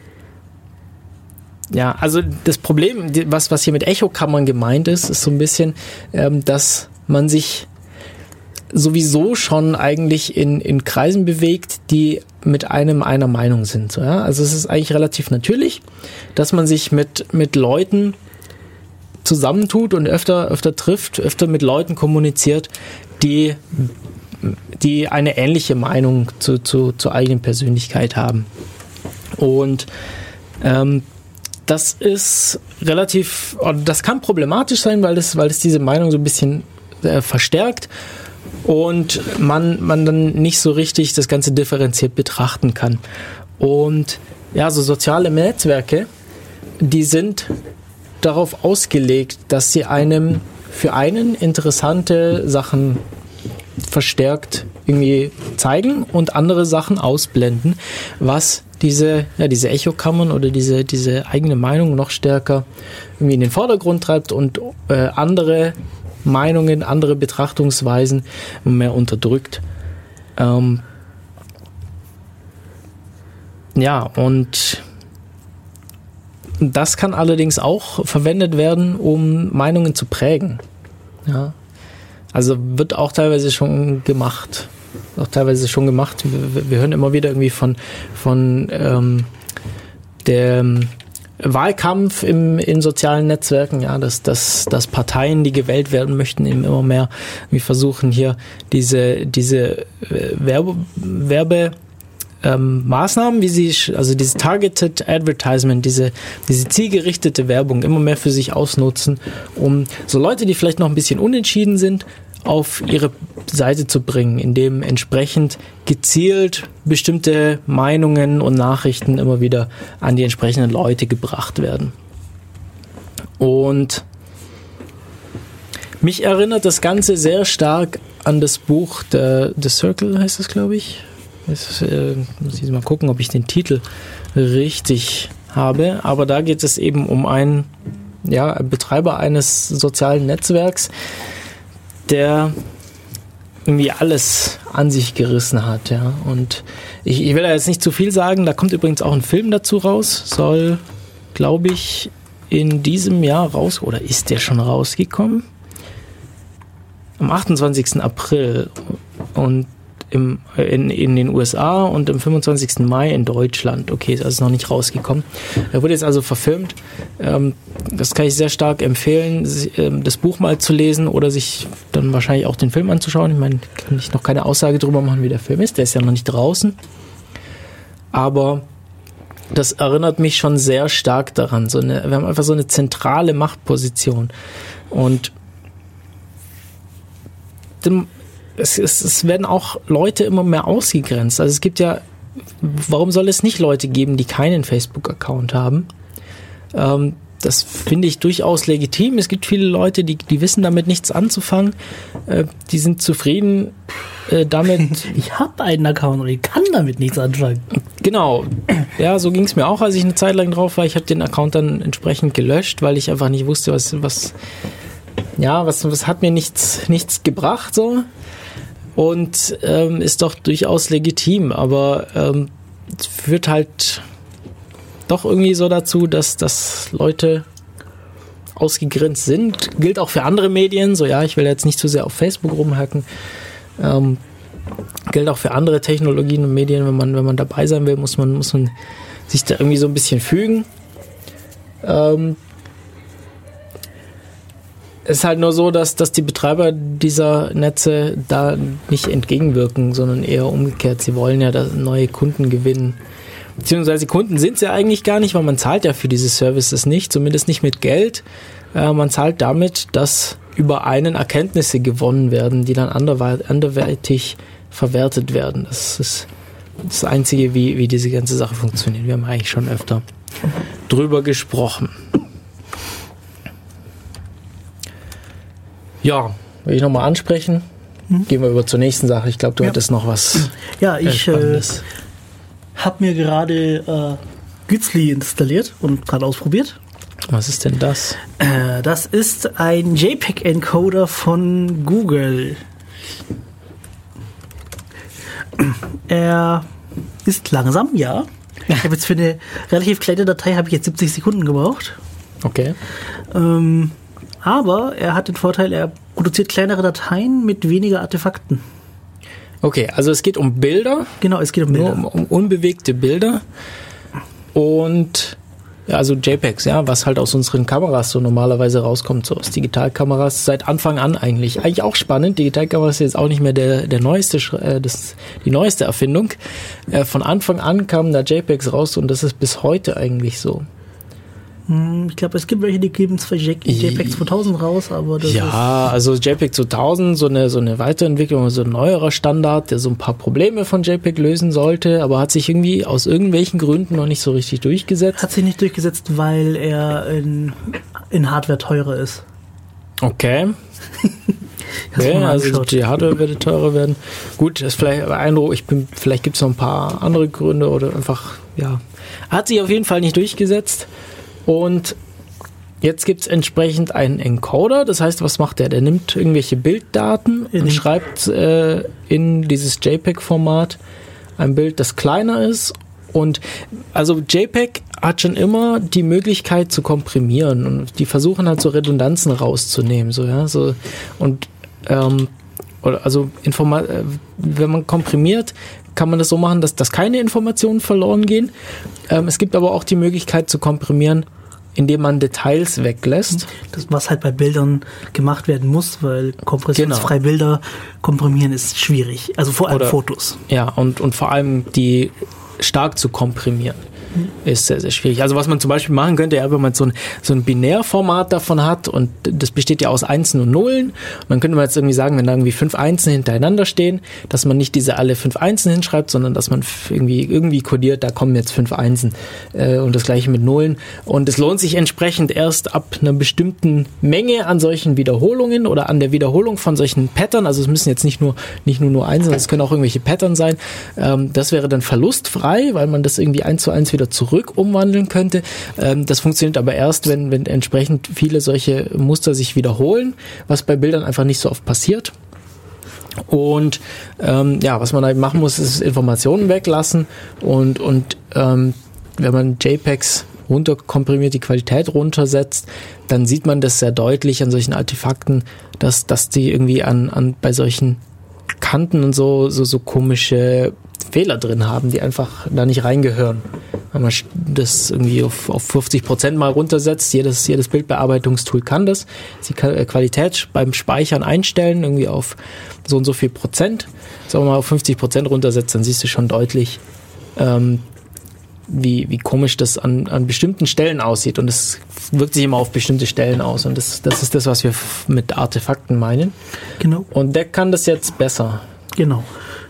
ja, also das Problem, was, was hier mit Echokammern gemeint ist, ist so ein bisschen, ähm, dass man sich sowieso schon eigentlich in, in Kreisen bewegt, die mit einem einer Meinung sind. So, ja? Also es ist eigentlich relativ natürlich, dass man sich mit, mit Leuten zusammentut und öfter, öfter trifft, öfter mit Leuten kommuniziert, die, die eine ähnliche Meinung zu, zu, zur eigenen Persönlichkeit haben. Und ähm, das ist relativ, das kann problematisch sein, weil es, weil es diese Meinung so ein bisschen äh, verstärkt und man, man dann nicht so richtig das Ganze differenziert betrachten kann. Und ja, so soziale Netzwerke, die sind darauf ausgelegt, dass sie einem für einen interessante Sachen verstärkt irgendwie zeigen und andere Sachen ausblenden, was diese, ja, diese Echokammern oder diese, diese eigene Meinung noch stärker irgendwie in den Vordergrund treibt und äh, andere Meinungen, andere Betrachtungsweisen mehr unterdrückt. Ähm, ja, und das kann allerdings auch verwendet werden, um Meinungen zu prägen. Ja. Also wird auch teilweise schon gemacht auch teilweise schon gemacht. Wir, wir hören immer wieder irgendwie von, von ähm, der Wahlkampf im, in sozialen Netzwerken, ja, dass, dass, dass Parteien, die gewählt werden möchten, eben immer mehr wir versuchen hier diese, diese äh, Werbe, Werbe ähm, Maßnahmen, wie sie, also diese Targeted Advertisement, diese, diese zielgerichtete Werbung immer mehr für sich ausnutzen, um so Leute, die vielleicht noch ein bisschen unentschieden sind, auf ihre Seite zu bringen, indem entsprechend gezielt bestimmte Meinungen und Nachrichten immer wieder an die entsprechenden Leute gebracht werden. Und mich erinnert das Ganze sehr stark an das Buch The, The Circle, heißt es, glaube ich. Jetzt äh, muss ich mal gucken, ob ich den Titel richtig habe. Aber da geht es eben um einen ja, Betreiber eines sozialen Netzwerks, der irgendwie alles an sich gerissen hat, ja. Und ich, ich will da jetzt nicht zu viel sagen, da kommt übrigens auch ein Film dazu raus, soll, glaube ich, in diesem Jahr raus, oder ist der schon rausgekommen? Am 28. April. Und im, in, in den USA und am 25. Mai in Deutschland. Okay, ist also noch nicht rausgekommen. Er wurde jetzt also verfilmt. Ähm, das kann ich sehr stark empfehlen, ähm, das Buch mal zu lesen oder sich dann wahrscheinlich auch den Film anzuschauen. Ich meine, kann ich noch keine Aussage darüber machen, wie der Film ist. Der ist ja noch nicht draußen. Aber das erinnert mich schon sehr stark daran. So eine, wir haben einfach so eine zentrale Machtposition. Und es, es, es werden auch Leute immer mehr ausgegrenzt. Also es gibt ja, warum soll es nicht Leute geben, die keinen Facebook-Account haben? Ähm, das finde ich durchaus legitim. Es gibt viele Leute, die, die wissen damit nichts anzufangen. Äh, die sind zufrieden äh, damit.
Ich habe einen Account und ich kann damit nichts anfangen.
Genau. Ja, so ging es mir auch, als ich eine Zeit lang drauf war. Ich habe den Account dann entsprechend gelöscht, weil ich einfach nicht wusste, was, was ja, was, was hat mir nichts, nichts gebracht so. Und ähm, ist doch durchaus legitim, aber ähm, führt halt doch irgendwie so dazu, dass, dass Leute ausgegrenzt sind. Gilt auch für andere Medien, so ja, ich will jetzt nicht zu sehr auf Facebook rumhacken. Ähm, gilt auch für andere Technologien und Medien, wenn man, wenn man dabei sein will, muss man, muss man sich da irgendwie so ein bisschen fügen. Ähm, ist halt nur so, dass, dass die Betreiber dieser Netze da nicht entgegenwirken, sondern eher umgekehrt. Sie wollen ja neue Kunden gewinnen. Beziehungsweise Kunden sind sie eigentlich gar nicht, weil man zahlt ja für diese Services nicht, zumindest nicht mit Geld. Äh, man zahlt damit, dass über einen Erkenntnisse gewonnen werden, die dann anderweitig verwertet werden. Das ist das Einzige, wie, wie diese ganze Sache funktioniert. Wir haben eigentlich schon öfter drüber gesprochen. Ja, will ich nochmal ansprechen. Hm? Gehen wir über zur nächsten Sache. Ich glaube, du ja. hattest noch was.
Ja, ich äh, habe mir gerade äh, Gützli installiert und gerade ausprobiert.
Was ist denn das?
Äh, das ist ein JPEG-Encoder von Google. Er ist langsam, ja. Ich habe jetzt für eine relativ kleine Datei habe ich jetzt 70 Sekunden gebraucht.
Okay.
Ähm, aber er hat den Vorteil, er produziert kleinere Dateien mit weniger Artefakten.
Okay, also es geht um Bilder.
Genau, es geht um Bilder.
Um, um, unbewegte Bilder. Und ja, also JPEGs, ja, was halt aus unseren Kameras so normalerweise rauskommt, so aus Digitalkameras, seit Anfang an eigentlich. Eigentlich auch spannend. Digitalkameras ist jetzt auch nicht mehr der, der neueste, äh, das, die neueste Erfindung. Äh, von Anfang an kamen da JPEGs raus und das ist bis heute eigentlich so.
Hm, ich glaube, es gibt welche, die geben zwar JPEG 2000 raus, aber das
Ja, also JPEG 2000, so eine, so eine Weiterentwicklung, so ein neuerer Standard, der so ein paar Probleme von JPEG lösen sollte, aber hat sich irgendwie aus irgendwelchen Gründen noch nicht so richtig durchgesetzt.
Hat sich nicht durchgesetzt, weil er in, in Hardware teurer ist.
Okay. okay also die Hardware würde teurer werden. Gut, das ist vielleicht Eindruck, ich bin, vielleicht gibt es noch ein paar andere Gründe oder einfach, ja. Hat sich auf jeden Fall nicht durchgesetzt. Und jetzt gibt es entsprechend einen Encoder. Das heißt, was macht der? Der nimmt irgendwelche Bilddaten und mhm. schreibt äh, in dieses JPEG-Format ein Bild, das kleiner ist. Und also JPEG hat schon immer die Möglichkeit zu komprimieren und die versuchen halt so Redundanzen rauszunehmen, so ja, so und ähm, also Informa äh, wenn man komprimiert, kann man das so machen, dass, dass keine Informationen verloren gehen. Ähm, es gibt aber auch die Möglichkeit zu komprimieren, indem man Details weglässt.
Das, was halt bei Bildern gemacht werden muss, weil kompressionsfreie genau. Bilder komprimieren ist schwierig. Also vor allem Oder, Fotos.
Ja, und, und vor allem die stark zu komprimieren ist sehr, sehr schwierig. Also was man zum Beispiel machen könnte, ja, wenn man so ein, so ein Binärformat davon hat und das besteht ja aus Einsen und Nullen, dann könnte man jetzt irgendwie sagen, wenn da irgendwie fünf Einsen hintereinander stehen, dass man nicht diese alle fünf Einsen hinschreibt, sondern dass man irgendwie irgendwie kodiert, da kommen jetzt fünf Einsen äh, und das gleiche mit Nullen. Und es lohnt sich entsprechend erst ab einer bestimmten Menge an solchen Wiederholungen oder an der Wiederholung von solchen Pattern, also es müssen jetzt nicht nur nicht nur nur Einsen, es können auch irgendwelche Pattern sein. Ähm, das wäre dann verlustfrei, weil man das irgendwie eins zu eins wieder wieder zurück umwandeln könnte. Ähm, das funktioniert aber erst, wenn, wenn entsprechend viele solche Muster sich wiederholen, was bei Bildern einfach nicht so oft passiert. Und ähm, ja, was man halt machen muss, ist Informationen weglassen und, und ähm, wenn man JPEGs runterkomprimiert, die Qualität runtersetzt, dann sieht man das sehr deutlich an solchen Artefakten, dass, dass die irgendwie an, an bei solchen Kanten und so, so, so komische Fehler drin haben, die einfach da nicht reingehören. Wenn man das irgendwie auf, auf 50 Prozent mal runtersetzt, jedes, jedes Bildbearbeitungstool kann das, die äh, Qualität beim Speichern einstellen, irgendwie auf so und so viel Prozent. Sagen wir mal auf 50 Prozent runtersetzt, dann siehst du schon deutlich, ähm, wie, wie komisch das an, an bestimmten Stellen aussieht. Und es wirkt sich immer auf bestimmte Stellen aus. Und das, das ist das, was wir mit Artefakten meinen.
Genau.
Und der kann das jetzt besser.
Genau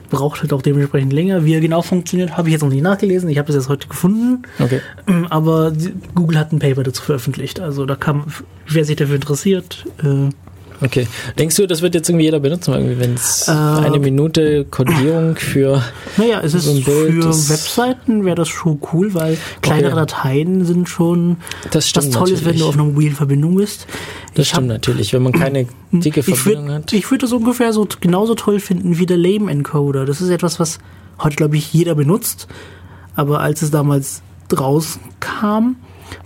braucht halt auch dementsprechend länger. Wie er genau funktioniert, habe ich jetzt noch nicht nachgelesen. Ich habe das jetzt heute gefunden.
Okay.
Ähm, aber Google hat ein Paper dazu veröffentlicht. Also da kann, wer sich dafür interessiert, äh,
Okay. Denkst du, das wird jetzt irgendwie jeder benutzen, wenn es
Äh,
eine Minute Codierung für
Naja, es ist
So Bild,
für Webseiten wäre das schon cool, weil kleinere
Okay.
Dateien sind schon
Das
was Tolles, wenn du auf einer mobilen Verbindung bist.
Das
Ich hab-
stimmt natürlich, wenn man keine dicke Verbindung
würd-
hat.
Ich würde das ungefähr so genauso toll finden wie der Lame Encoder. Das ist etwas, was heute, glaube ich, jeder benutzt. Aber als es damals rauskam,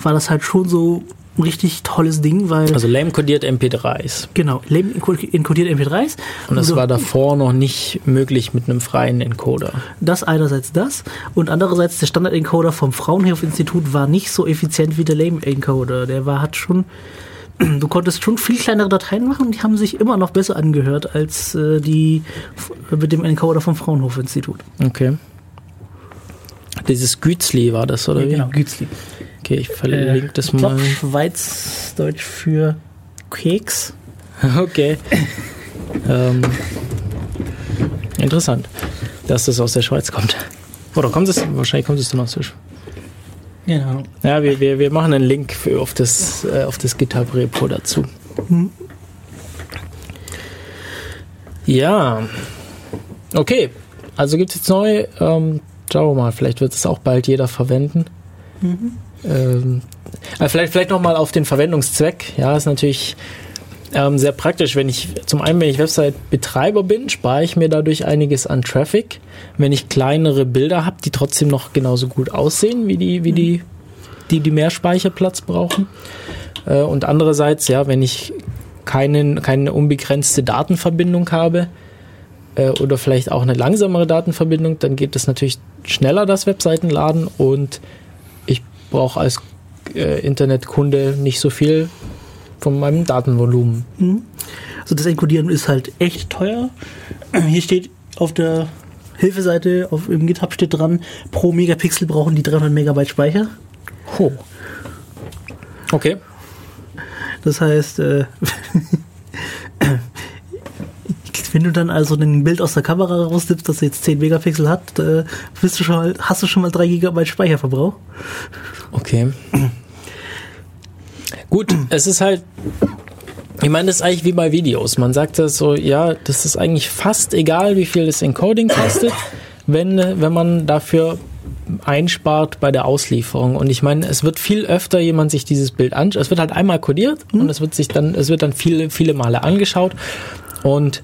war das halt schon so richtig tolles Ding, weil
Also lame codiert MP3s.
genau, Lame encodiert MP3s.
Und das war davor noch nicht möglich mit einem freien Encoder.
Das einerseits das und andererseits der Standard-Encoder vom Fraunhofer-Institut war nicht so effizient wie der Lame-Encoder. Der war hat schon, du konntest schon viel kleinere Dateien machen und die haben sich immer noch besser angehört als äh, die mit dem Encoder vom Fraunhofer-Institut.
Okay. Dieses Gützli war das, oder wie?
Gützli.
Okay, ich verlinke das
ich
mal.
Schweizdeutsch für Keks.
Okay. ähm, interessant, dass das aus der Schweiz kommt. Oder kommt es? Wahrscheinlich kommt es dann aus der Schweiz.
Genau.
Ja, wir, wir, wir machen einen Link für, auf das, äh, auf das GitHub-Repo dazu. Ja. Okay. Also gibt es jetzt neu. Ähm, schauen wir mal, vielleicht wird es auch bald jeder verwenden. Ähm, äh, vielleicht vielleicht nochmal auf den Verwendungszweck. Ja, ist natürlich ähm, sehr praktisch. Wenn ich zum einen, wenn ich Website-Betreiber bin, spare ich mir dadurch einiges an Traffic. Wenn ich kleinere Bilder habe, die trotzdem noch genauso gut aussehen wie die, wie die, die, die mehr Speicherplatz brauchen. Äh, und andererseits, ja, wenn ich keinen, keine unbegrenzte Datenverbindung habe äh, oder vielleicht auch eine langsamere Datenverbindung, dann geht es natürlich schneller, das Webseitenladen und brauche als äh, Internetkunde nicht so viel von meinem Datenvolumen.
Also das Encodieren ist halt echt teuer. Hier steht auf der Hilfeseite auf im GitHub steht dran, pro Megapixel brauchen die 300 Megabyte Speicher.
Oh. Okay.
Das heißt, äh, wenn du dann also ein Bild aus der Kamera rausnimmst, das jetzt 10 Megapixel hat, äh, bist du schon mal, hast du schon mal 3 Gigabyte Speicherverbrauch.
Okay. Gut, es ist halt. Ich meine, das ist eigentlich wie bei Videos. Man sagt das so, ja, das ist eigentlich fast egal, wie viel das Encoding kostet, wenn, wenn man dafür einspart bei der Auslieferung. Und ich meine, es wird viel öfter jemand sich dieses Bild anschaut. Es wird halt einmal kodiert und es wird sich dann, es wird dann viele, viele Male angeschaut. Und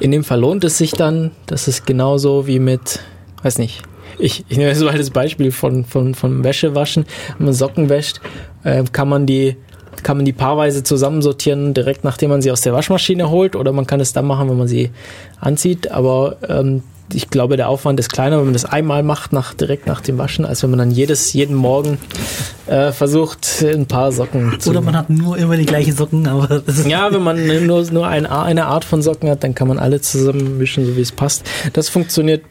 in dem Fall lohnt es sich dann, das ist genauso wie mit, weiß nicht, ich, ich nehme jetzt mal das Beispiel von, von, von Wäschewaschen. Wenn man Socken wäscht, äh, kann man die kann man die paarweise zusammensortieren, direkt nachdem man sie aus der Waschmaschine holt, oder man kann es dann machen, wenn man sie anzieht. Aber ähm, ich glaube, der Aufwand ist kleiner, wenn man das einmal macht, nach, direkt nach dem Waschen, als wenn man dann jedes, jeden Morgen äh, versucht, ein paar Socken zu
Oder man hat nur immer die gleichen Socken, aber das ist
ja, wenn man nur, nur ein, eine Art von Socken hat, dann kann man alle zusammen mischen, so wie es passt. Das funktioniert,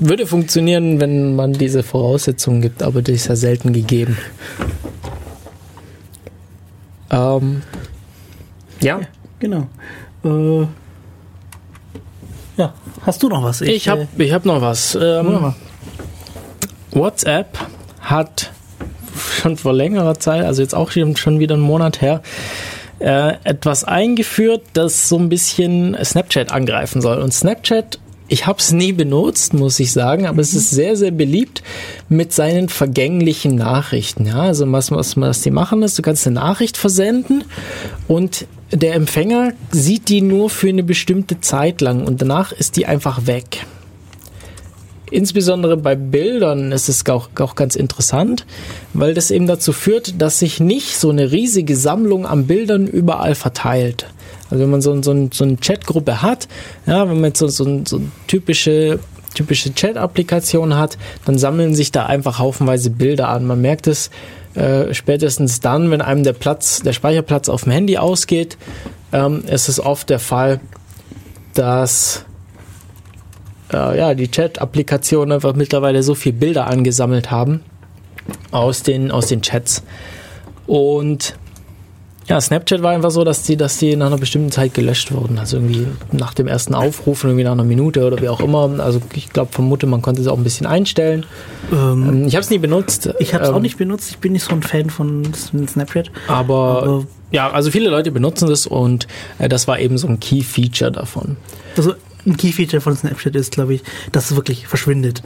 würde funktionieren, wenn man diese Voraussetzungen gibt, aber das ist ja selten gegeben. Ähm, ja,
genau. Äh, ja, hast du noch was?
ich habe
äh,
ich hab noch was. Ähm, WhatsApp hat schon vor längerer Zeit, also jetzt auch schon schon wieder einen Monat her, äh, etwas eingeführt, das so ein bisschen Snapchat angreifen soll. Und Snapchat, ich habe es nie benutzt, muss ich sagen, aber es ist sehr, sehr beliebt mit seinen vergänglichen Nachrichten. Ja, also was, was, was die machen ist, du kannst eine Nachricht versenden und der Empfänger sieht die nur für eine bestimmte Zeit lang und danach ist die einfach weg. Insbesondere bei Bildern ist es auch, auch ganz interessant, weil das eben dazu führt, dass sich nicht so eine riesige Sammlung an Bildern überall verteilt. Also wenn man so, so, so eine Chatgruppe hat, ja, wenn man jetzt so, so, so eine typische, typische Chat-Applikation hat, dann sammeln sich da einfach haufenweise Bilder an. Man merkt es äh, spätestens dann, wenn einem der Platz, der Speicherplatz auf dem Handy ausgeht, ähm, ist es oft der Fall, dass äh, ja, die Chat-Applikationen einfach mittlerweile so viel Bilder angesammelt haben aus den, aus den Chats. Und Ja, Snapchat war einfach so, dass die, dass die nach einer bestimmten Zeit gelöscht wurden. Also irgendwie nach dem ersten Aufruf, irgendwie nach einer Minute oder wie auch immer. Also ich glaube, vermute, man konnte es auch ein bisschen einstellen. Ähm, ich habe es nie benutzt.
Ich habe es
ähm,
auch nicht benutzt. Ich bin nicht so ein Fan von Snapchat.
Aber, aber ja, also viele Leute benutzen das und äh, das war eben so ein Key-Feature davon.
Also ein Key-Feature von Snapchat ist, glaube ich, dass es wirklich verschwindet.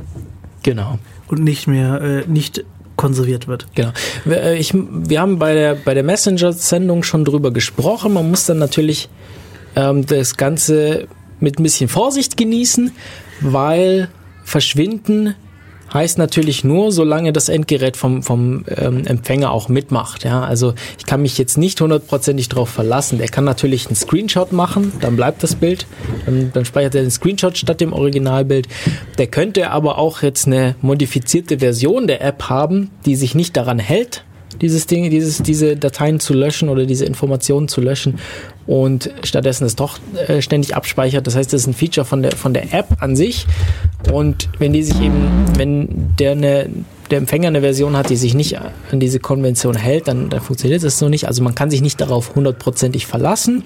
Genau.
Und nicht mehr, äh, nicht konserviert wird.
Genau. Wir, äh, ich, wir haben bei der, bei der Messenger-Sendung schon drüber gesprochen. Man muss dann natürlich ähm, das Ganze mit ein bisschen Vorsicht genießen, weil Verschwinden heißt natürlich nur, solange das Endgerät vom, vom ähm, Empfänger auch mitmacht. Ja? Also ich kann mich jetzt nicht hundertprozentig darauf verlassen. Der kann natürlich einen Screenshot machen, dann bleibt das Bild, dann, dann speichert er den Screenshot statt dem Originalbild. Der könnte aber auch jetzt eine modifizierte Version der App haben, die sich nicht daran hält, dieses Ding, dieses, diese Dateien zu löschen oder diese Informationen zu löschen und stattdessen es doch äh, ständig abspeichert. Das heißt, das ist ein Feature von der, von der App an sich. Und wenn die sich eben, wenn der eine, der Empfänger eine Version hat, die sich nicht an diese Konvention hält, dann, dann funktioniert das so nicht. Also man kann sich nicht darauf hundertprozentig verlassen.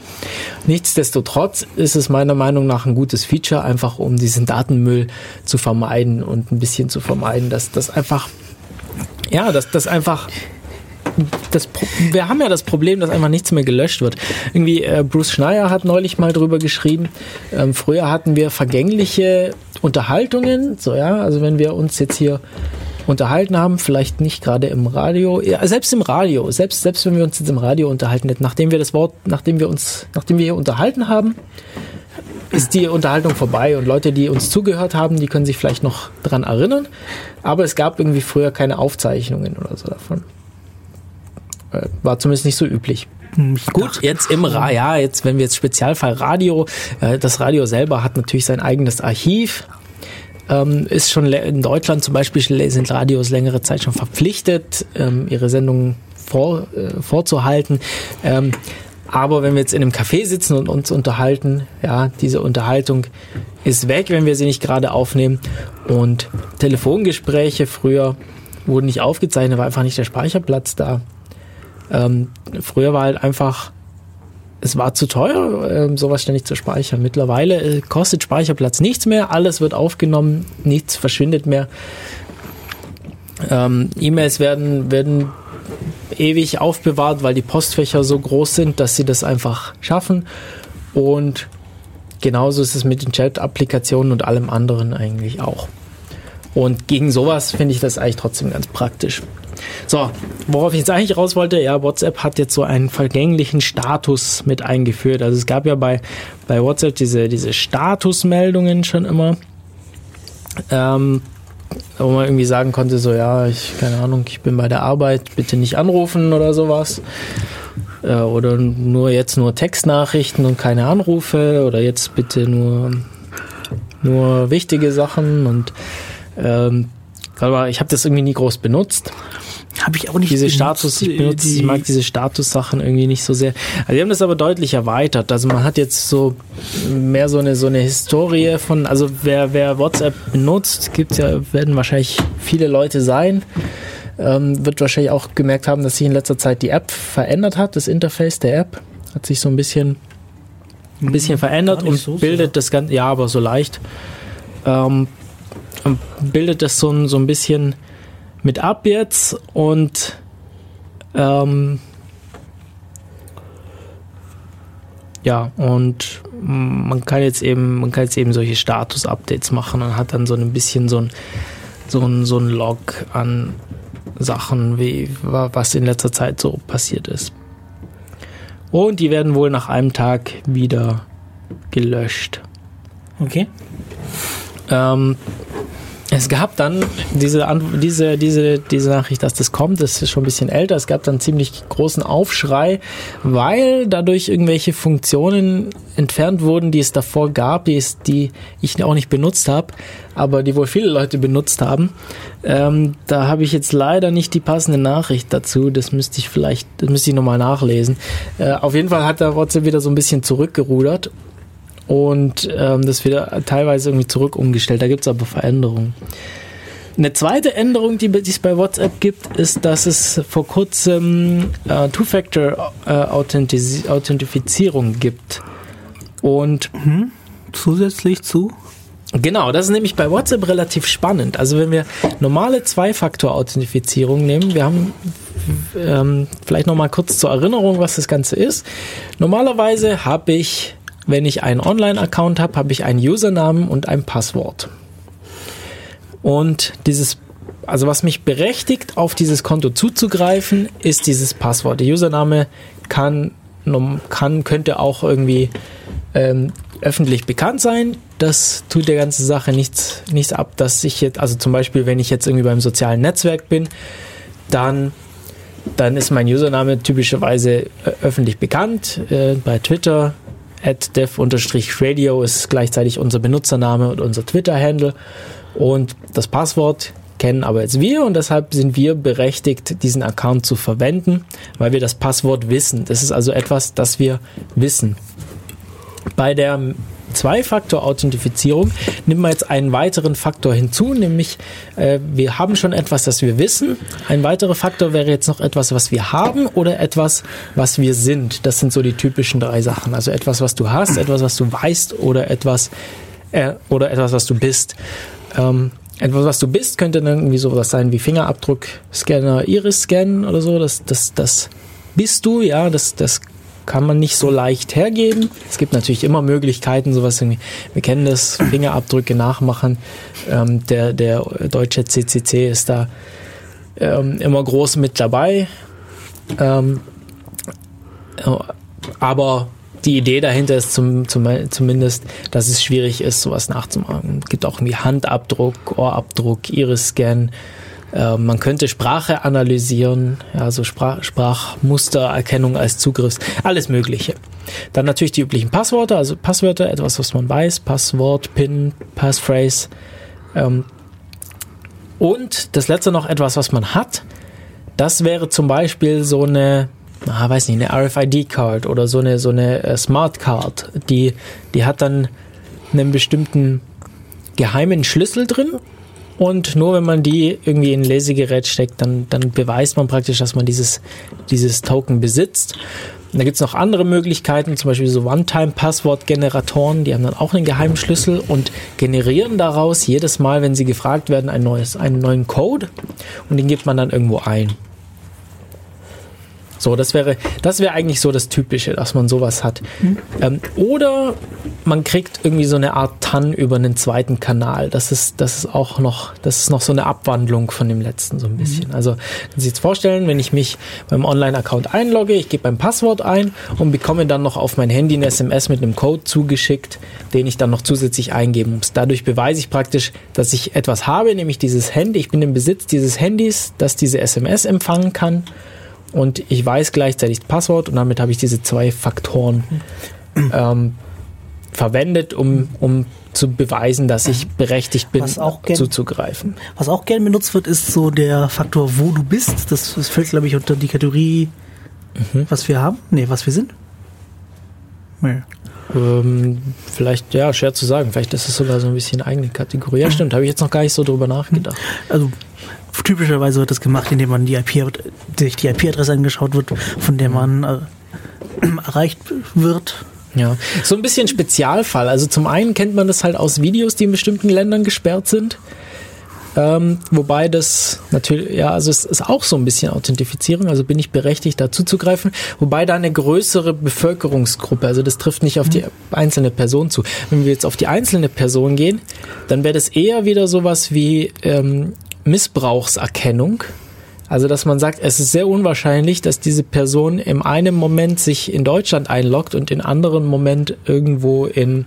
Nichtsdestotrotz ist es meiner Meinung nach ein gutes Feature, einfach um diesen Datenmüll zu vermeiden und ein bisschen zu vermeiden, dass das einfach, ja, dass das einfach das, wir haben ja das Problem, dass einfach nichts mehr gelöscht wird. Irgendwie, äh, Bruce Schneier hat neulich mal drüber geschrieben, ähm, früher hatten wir vergängliche Unterhaltungen, so ja, also wenn wir uns jetzt hier unterhalten haben, vielleicht nicht gerade im Radio, ja, selbst im Radio, selbst, selbst wenn wir uns jetzt im Radio unterhalten hätten, nachdem wir das Wort, nachdem wir uns, nachdem wir hier unterhalten haben, ist die Unterhaltung vorbei und Leute, die uns zugehört haben, die können sich vielleicht noch dran erinnern, aber es gab irgendwie früher keine Aufzeichnungen oder so davon. War zumindest nicht so üblich. Gut, jetzt im Ra ja, jetzt wenn wir jetzt Spezialfall Radio, äh, das Radio selber hat natürlich sein eigenes Archiv. Ähm, ist schon in Deutschland zum Beispiel sind Radios längere Zeit schon verpflichtet, ähm, ihre Sendungen vor, äh, vorzuhalten. Ähm, aber wenn wir jetzt in einem Café sitzen und uns unterhalten, ja, diese Unterhaltung ist weg, wenn wir sie nicht gerade aufnehmen. Und Telefongespräche früher wurden nicht aufgezeichnet, war einfach nicht der Speicherplatz da. Ähm, früher war halt einfach, es war zu teuer, äh, sowas ständig zu speichern. Mittlerweile äh, kostet Speicherplatz nichts mehr, alles wird aufgenommen, nichts verschwindet mehr. Ähm, E-Mails werden, werden ewig aufbewahrt, weil die Postfächer so groß sind, dass sie das einfach schaffen. Und genauso ist es mit den Chat-Applikationen und allem anderen eigentlich auch. Und gegen sowas finde ich das eigentlich trotzdem ganz praktisch. So, worauf ich jetzt eigentlich raus wollte, ja, WhatsApp hat jetzt so einen vergänglichen Status mit eingeführt. Also es gab ja bei, bei WhatsApp diese, diese Statusmeldungen schon immer, ähm, wo man irgendwie sagen konnte, so, ja, ich, keine Ahnung, ich bin bei der Arbeit, bitte nicht anrufen oder sowas. Äh, oder nur jetzt nur Textnachrichten und keine Anrufe oder jetzt bitte nur, nur wichtige Sachen und ähm, aber ich habe das irgendwie nie groß benutzt.
Habe ich auch nicht
Diese benutzt, Status, ich benutze, die, ich mag diese Status-Sachen irgendwie nicht so sehr. Also die haben das aber deutlich erweitert. Also man hat jetzt so mehr so eine so eine Historie von, also wer, wer WhatsApp benutzt, gibt ja, werden wahrscheinlich viele Leute sein. Ähm, wird wahrscheinlich auch gemerkt haben, dass sich in letzter Zeit die App verändert hat, das Interface der App hat sich so ein bisschen ein bisschen hm, verändert und so bildet sehr. das Ganze, ja, aber so leicht. Ähm, bildet das so ein, so ein bisschen mit ab jetzt und ähm, ja, und man kann jetzt eben, man kann jetzt eben solche Status-Updates machen und hat dann so ein bisschen so ein, so ein, so ein Log an Sachen, wie, was in letzter Zeit so passiert ist. Und die werden wohl nach einem Tag wieder gelöscht.
Okay.
Ähm, es gab dann diese, diese, diese, diese Nachricht, dass das kommt, das ist schon ein bisschen älter. Es gab dann ziemlich großen Aufschrei, weil dadurch irgendwelche Funktionen entfernt wurden, die es davor gab, die, es, die ich auch nicht benutzt habe, aber die wohl viele Leute benutzt haben. Ähm, da habe ich jetzt leider nicht die passende Nachricht dazu. Das müsste ich vielleicht, das müsste ich nochmal nachlesen. Äh, auf jeden Fall hat der WhatsApp wieder so ein bisschen zurückgerudert und ähm, das wieder teilweise irgendwie zurück umgestellt. Da gibt es aber Veränderungen. Eine zweite Änderung, die es bei WhatsApp gibt, ist, dass es vor kurzem äh, Two-Factor-Authentifizierung äh, gibt. Und
mhm. zusätzlich zu?
Genau, das ist nämlich bei WhatsApp relativ spannend. Also wenn wir normale Zwei-Faktor-Authentifizierung nehmen, wir haben ähm, vielleicht nochmal kurz zur Erinnerung, was das Ganze ist. Normalerweise habe ich, wenn ich einen Online-Account habe, habe ich einen Usernamen und ein Passwort. Und dieses, also was mich berechtigt, auf dieses Konto zuzugreifen, ist dieses Passwort. Der Username kann, kann könnte auch irgendwie ähm, öffentlich bekannt sein. Das tut der ganzen Sache nichts, nichts ab, dass ich jetzt, also zum Beispiel, wenn ich jetzt irgendwie beim sozialen Netzwerk bin, dann, dann ist mein Username typischerweise äh, öffentlich bekannt. Äh, bei Twitter at dev-radio ist gleichzeitig unser Benutzername und unser Twitter-Handle. Und das Passwort kennen aber jetzt wir und deshalb sind wir berechtigt, diesen Account zu verwenden, weil wir das Passwort wissen. Das ist also etwas, das wir wissen. Bei der Zwei-Faktor-Authentifizierung nimmt man jetzt einen weiteren Faktor hinzu, nämlich äh, wir haben schon etwas, das wir wissen. Ein weiterer Faktor wäre jetzt noch etwas, was wir haben oder etwas, was wir sind. Das sind so die typischen drei Sachen. Also etwas, was du hast, etwas, was du weißt oder etwas äh, oder etwas, was du bist. Ähm, etwas, was du bist, könnte dann irgendwie sowas sein wie Fingerabdruck, Scanner, Iris-Scan oder so. Das, das, das bist du, ja, das, das kann man nicht so leicht hergeben. Es gibt natürlich immer Möglichkeiten, sowas irgendwie, wir kennen das, Fingerabdrücke nachmachen. Ähm, der, der deutsche CCC ist da ähm, immer groß mit dabei. Ähm, aber die Idee dahinter ist zum, zum, zumindest, dass es schwierig ist, sowas nachzumachen. Es gibt auch irgendwie Handabdruck, Ohrabdruck, Iris-Scan. Äh, man könnte Sprache analysieren, also Sprach, Sprachmustererkennung als Zugriffs, alles Mögliche. Dann natürlich die üblichen Passwörter, also Passwörter, etwas, was man weiß, Passwort, PIN, Passphrase. Ähm, und das letzte noch etwas, was man hat. Das wäre zum Beispiel so eine ah, weiß nicht, eine RFID-Card oder so eine, so eine äh, Smart Card, die, die hat dann einen bestimmten geheimen Schlüssel drin und nur wenn man die irgendwie in ein Lesegerät steckt, dann, dann beweist man praktisch, dass man dieses, dieses Token besitzt. Und da gibt es noch andere Möglichkeiten, zum Beispiel so One-Time-Passwort-Generatoren, die haben dann auch einen geheimen Schlüssel und generieren daraus jedes Mal, wenn sie gefragt werden, ein neues, einen neuen Code und den gibt man dann irgendwo ein. So, das wäre, das wäre eigentlich so das Typische, dass man sowas hat. Mhm. Ähm, oder man kriegt irgendwie so eine Art TAN über einen zweiten Kanal. Das ist, das ist auch noch, das ist noch so eine Abwandlung von dem letzten so ein bisschen. Mhm. Also, wenn Sie sich jetzt vorstellen, wenn ich mich beim Online-Account einlogge, ich gebe mein Passwort ein und bekomme dann noch auf mein Handy eine SMS mit einem Code zugeschickt, den ich dann noch zusätzlich eingeben muss. Dadurch beweise ich praktisch, dass ich etwas habe, nämlich dieses Handy. Ich bin im Besitz dieses Handys, das diese SMS empfangen kann und ich weiß gleichzeitig das Passwort und damit habe ich diese zwei Faktoren ähm, verwendet, um, um zu beweisen, dass ich berechtigt bin, gern, zuzugreifen.
Was auch gern benutzt wird, ist so der Faktor, wo du bist. Das, das fällt, glaube ich, unter die Kategorie, mhm. was wir haben. Nee, was wir sind.
Nee. Ähm, vielleicht, ja, schwer zu sagen. Vielleicht ist es sogar so ein bisschen eigene Kategorie. Ja, stimmt, habe ich jetzt noch gar nicht so drüber nachgedacht.
Also typischerweise wird das gemacht, indem man die IP, sich die IP-Adresse angeschaut wird, von der man äh, erreicht wird.
Ja, so ein bisschen Spezialfall. Also zum einen kennt man das halt aus Videos, die in bestimmten Ländern gesperrt sind. Ähm, wobei das natürlich, ja, also es ist auch so ein bisschen Authentifizierung, also bin ich berechtigt, da zuzugreifen, wobei da eine größere Bevölkerungsgruppe, also das trifft nicht auf die einzelne Person zu. Wenn wir jetzt auf die einzelne Person gehen, dann wäre das eher wieder sowas wie ähm, Missbrauchserkennung. Also, dass man sagt, es ist sehr unwahrscheinlich, dass diese Person im einen Moment sich in Deutschland einloggt und in anderen Moment irgendwo in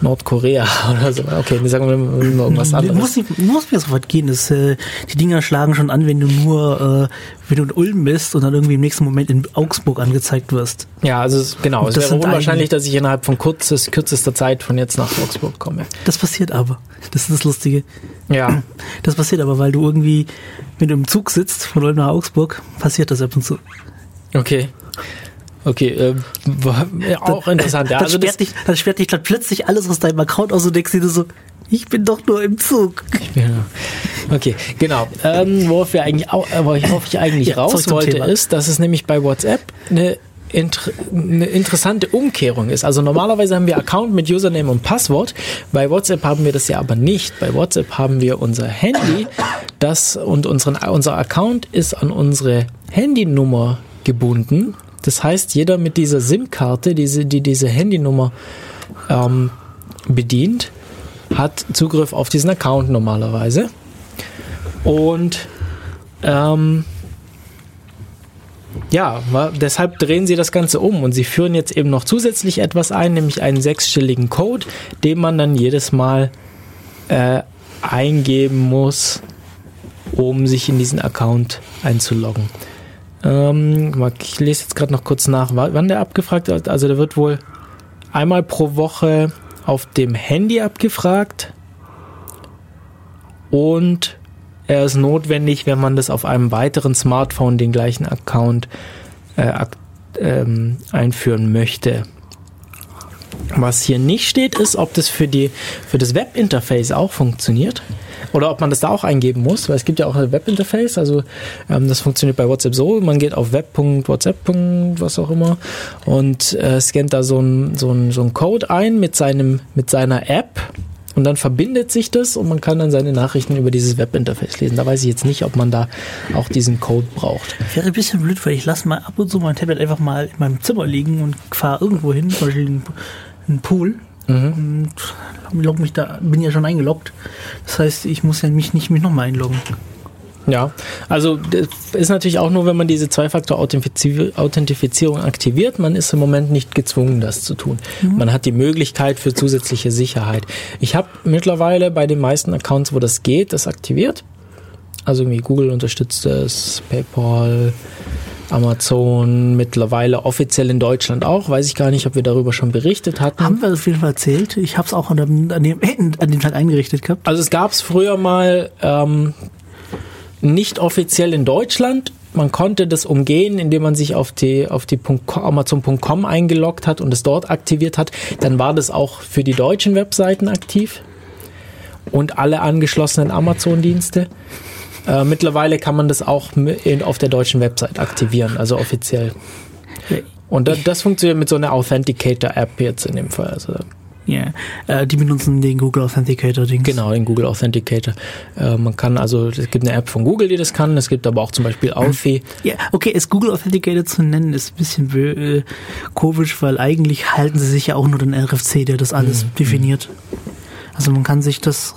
Nordkorea oder so. Okay, wir sagen wir mal irgendwas anderes.
Muss, nicht, muss mir so weit gehen. Das, äh, die Dinger schlagen schon an, wenn du nur, äh, wenn du in Ulm bist und dann irgendwie im nächsten Moment in Augsburg angezeigt wirst.
Ja, also es, genau. Und es wäre unwahrscheinlich, dass ich innerhalb von kurzes, kürzester Zeit von jetzt nach Augsburg komme.
Das passiert aber. Das ist das Lustige.
Ja.
Das passiert aber, weil du irgendwie, wenn du im Zug sitzt von Ulm nach Augsburg, passiert das ab und zu.
Okay. Okay, äh, war, ja, auch interessant. Ja,
dann,
also
sperrt dich, dann sperrt dich dann plötzlich alles aus deinem Account aus und denkst dir so, ich bin doch nur im Zug.
Okay, genau. Ähm, worauf, wir eigentlich, äh, worauf ich eigentlich
Ja,
raus wollte,
Thema.
ist, dass es nämlich bei WhatsApp eine, inter eine interessante Umkehrung ist. Also normalerweise haben wir Account mit Username und Passwort. Bei WhatsApp haben wir das ja aber nicht. Bei WhatsApp haben wir unser Handy, das und unseren, unser Account ist an unsere Handynummer gebunden. Das heißt, jeder mit dieser SIM-Karte, diese, die diese Handynummer ähm, bedient, hat Zugriff auf diesen Account normalerweise. Und ähm, ja, deshalb drehen sie das Ganze um und sie führen jetzt eben noch zusätzlich etwas ein, nämlich einen sechsstelligen Code, den man dann jedes Mal äh, eingeben muss, um sich in diesen Account einzuloggen. Ähm, ich lese jetzt gerade noch kurz nach, wa- wann der abgefragt wird. Also der wird wohl einmal pro Woche auf dem Handy abgefragt und er ist notwendig, wenn man das auf einem weiteren Smartphone den gleichen Account äh, ähm, einführen möchte. Was hier nicht steht, ist, ob das für, die, für das Webinterface auch funktioniert. Oder ob man das da auch eingeben muss, weil es gibt ja auch ein Webinterface. Also ähm, das funktioniert bei WhatsApp so. Man geht auf web.whatsapp. was auch immer und äh, scannt da so ein, so ein, so ein Code ein mit, seinem, mit seiner App. Und dann verbindet sich das und man kann dann seine Nachrichten über dieses Webinterface lesen. Da weiß ich jetzt nicht, ob man da auch diesen Code braucht.
Wäre ein bisschen blöd, weil ich lasse mal ab und zu mein Tablet einfach mal in meinem Zimmer liegen und fahre irgendwo hin, zum Beispiel einen Pool. Und log mich da, bin ja schon eingeloggt. Das heißt, ich muss ja mich nicht mich nochmal einloggen.
Ja, also das ist natürlich auch nur, wenn man diese Zwei-Faktor-Authentifizierung aktiviert. Man ist im Moment nicht gezwungen, das zu tun. Man hat die Möglichkeit für zusätzliche Sicherheit. Ich habe mittlerweile bei den meisten Accounts, wo das geht, das aktiviert. Also irgendwie Google unterstützt es, PayPal, Amazon, mittlerweile offiziell in Deutschland auch. Weiß ich gar nicht, ob wir darüber schon berichtet hatten.
Haben wir auf jeden Fall erzählt. Ich habe es auch an dem, an, dem, an dem Tag eingerichtet gehabt.
Also es gab es früher mal ähm, nicht offiziell in Deutschland. Man konnte das umgehen, indem man sich auf die auf die .com Amazon.com eingeloggt hat und es dort aktiviert hat. Dann war das auch für die deutschen Webseiten aktiv und alle angeschlossenen Amazon-Dienste. Äh, mittlerweile kann man das auch in, auf der deutschen Website aktivieren, also offiziell. Und das, das funktioniert mit so einer Authenticator-App jetzt in dem Fall. Also
Ja, äh, die benutzen den Google Authenticator Ding.
Genau, den Google Authenticator. Äh, man kann also, es gibt eine App von Google, die das kann. Es gibt aber auch zum Beispiel Authy.
Ja, okay, es Google Authenticator zu nennen ist ein bisschen äh, komisch, weil eigentlich halten sie sich ja auch nur den RFC, der das alles definiert. Also man kann sich das,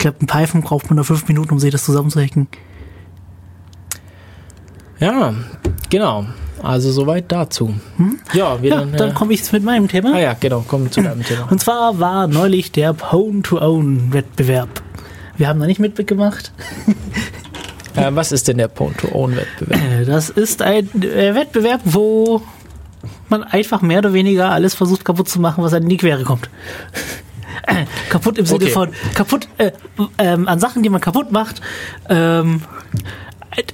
glaube, in Python braucht man nur fünf Minuten, um sich das zusammenzuhacken.
Ja, genau. Also soweit dazu. Ja, wir
Ja,
dann.
dann
äh,
komme ich jetzt mit meinem Thema.
ah ja, genau, kommen zu deinem Thema.
Und zwar war neulich der Pwn-to-Own-Wettbewerb. Wir haben da nicht mitgemacht.
Äh, was ist denn der Pwn-to-Own-Wettbewerb?
Äh, Das ist ein äh, Wettbewerb, wo man einfach mehr oder weniger alles versucht kaputt zu machen, was in die Quere kommt. Kaputt im Sinne
Okay.
von kaputt äh, ähm, an Sachen, die man kaputt macht. Ähm,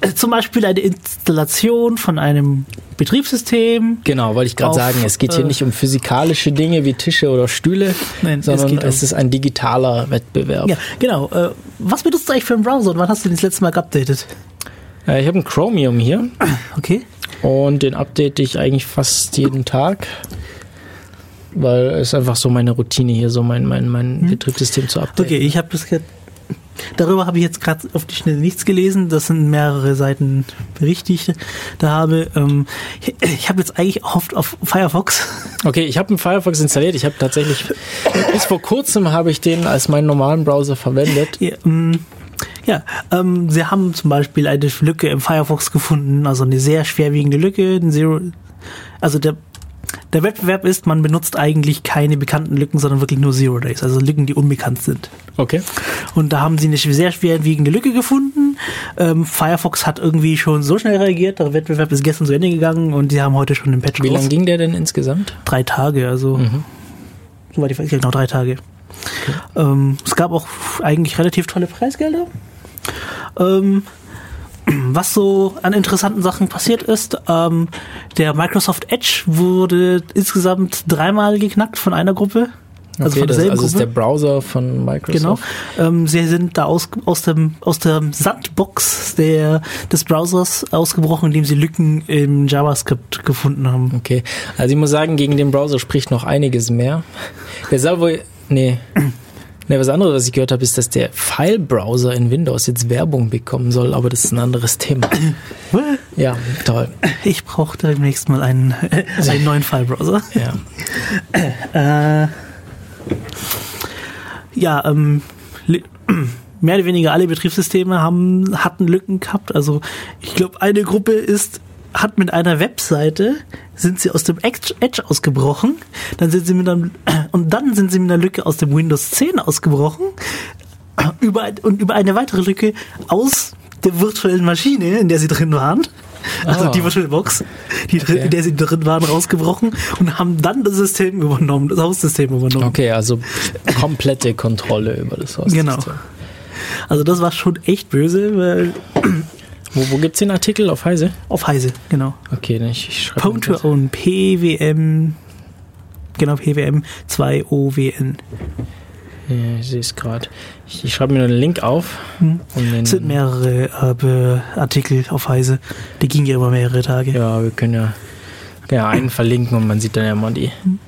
äh, zum Beispiel eine Installation von einem Betriebssystem.
Genau, wollte ich gerade sagen. Es geht hier
äh,
nicht um physikalische Dinge wie Tische oder Stühle,
Nein, es
sondern
geht um-
es ist ein digitaler Wettbewerb.
Ja, genau. Äh, was benutzt du eigentlich für einen Browser und wann hast du den das letzte Mal geupdatet?
Äh, ich habe ein Chromium hier
Okay.
und den update ich eigentlich fast jeden Tag. Weil es einfach so meine Routine hier, so mein, mein, mein Betriebssystem zu updaten.
Okay, ich habe das Darüber habe ich jetzt gerade auf die Schnelle nichts gelesen. Das sind mehrere Seiten Berichte, die ich da habe. Ähm, ich ich habe jetzt eigentlich oft auf Firefox.
Okay, ich habe einen Firefox installiert. Ich habe tatsächlich bis vor kurzem habe ich den als meinen normalen Browser verwendet.
Ja, ähm, ja ähm, sie haben zum Beispiel eine Lücke im Firefox gefunden, also eine sehr schwerwiegende Lücke. Ein Zero, also der, der Wettbewerb ist, man benutzt eigentlich keine bekannten Lücken, sondern wirklich nur Zero Days, also Lücken, die unbekannt sind.
Okay.
Und da haben sie eine sehr schwerwiegende Lücke gefunden. Ähm, Firefox hat irgendwie schon so schnell reagiert. Der Wettbewerb ist gestern zu Ende gegangen und die haben heute schon den Patch
Wie lange ging der denn insgesamt?
Drei Tage, also soweit ich weiß, genau drei Tage. Ähm, es gab auch eigentlich relativ tolle Preisgelder. Ähm, was so an interessanten Sachen passiert ist, ähm, der Microsoft Edge wurde insgesamt dreimal geknackt von einer Gruppe.
Also okay, von derselben das, also ist der Browser von Microsoft.
Genau. Ähm, sie sind da aus, aus, dem, aus der Sandbox der, des Browsers ausgebrochen, indem sie Lücken im JavaScript gefunden haben.
Okay. Also ich muss sagen, gegen den Browser spricht noch einiges mehr. Der soll wohl. Nee. Ne, was anderes, was ich gehört habe, ist, dass der File-Browser in Windows jetzt Werbung bekommen soll, aber das ist ein anderes Thema. ja, toll.
Ich brauche demnächst mal einen, äh, einen neuen File-Browser.
Ja.
äh, ja, ähm, mehr oder weniger alle Betriebssysteme haben, hatten Lücken gehabt. Also ich glaube, eine Gruppe ist hat mit einer Webseite sind sie aus dem Edge ausgebrochen, dann sind sie mit einem, und dann sind sie mit einer Lücke aus dem Windows 10 ausgebrochen über, und über eine weitere Lücke aus der virtuellen Maschine, in der sie drin waren. Also oh. die VirtualBox, die okay. in der sie drin waren, rausgebrochen und haben dann das System übernommen, das Haussystem übernommen.
Okay, also komplette Kontrolle über das
Haussystem. Genau. Also das war schon echt böse, weil
wo, wo gibt es den Artikel? Auf Heise?
Auf Heise, genau.
Okay, dann ich, ich
schreibe Pwn to Own, PWM, genau, PWM 2OWN.
Ja, ich sehe es gerade. Ich, ich schreibe mir einen Link auf.
Hm. es sind mehrere äh, Artikel auf Heise. Die gingen ja über mehrere Tage.
Ja, wir können ja, ja einen verlinken und man sieht dann ja mal die, hm.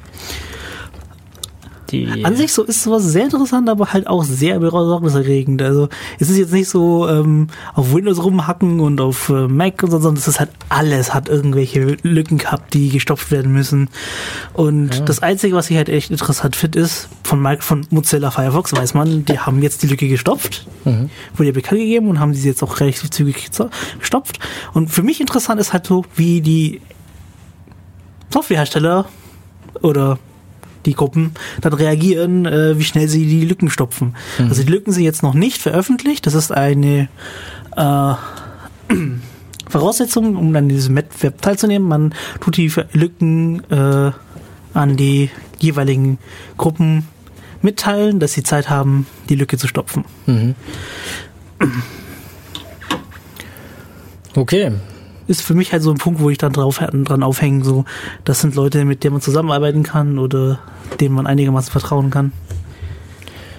Die An sich so ist sowas sehr interessant, aber halt auch sehr besorgniserregend. Also es ist jetzt nicht so ähm, auf Windows rumhacken und auf äh, Mac und so, sondern es ist halt alles hat irgendwelche Lücken gehabt, die gestopft werden müssen. Und ja. das Einzige, was ich halt echt interessant finde, ist, von, Mike, von Mozilla Firefox weiß man, die haben jetzt die Lücke gestopft, mhm. wurde ja bekannt gegeben und haben sie jetzt auch relativ zügig gestopft. Und für mich interessant ist halt so, wie die Softwarehersteller oder die Gruppen dann reagieren, äh, wie schnell sie die Lücken stopfen. Mhm. Also die Lücken sind jetzt noch nicht veröffentlicht. Das ist eine äh, Voraussetzung, um dann diesem Wettbewerb teilzunehmen. Man tut die Lücken äh, an die jeweiligen Gruppen mitteilen, dass sie Zeit haben, die Lücke zu stopfen.
Mhm. Okay,
ist für mich halt so ein Punkt, wo ich dann drauf dran aufhängen, so, das sind Leute, mit denen man zusammenarbeiten kann oder denen man einigermaßen vertrauen kann.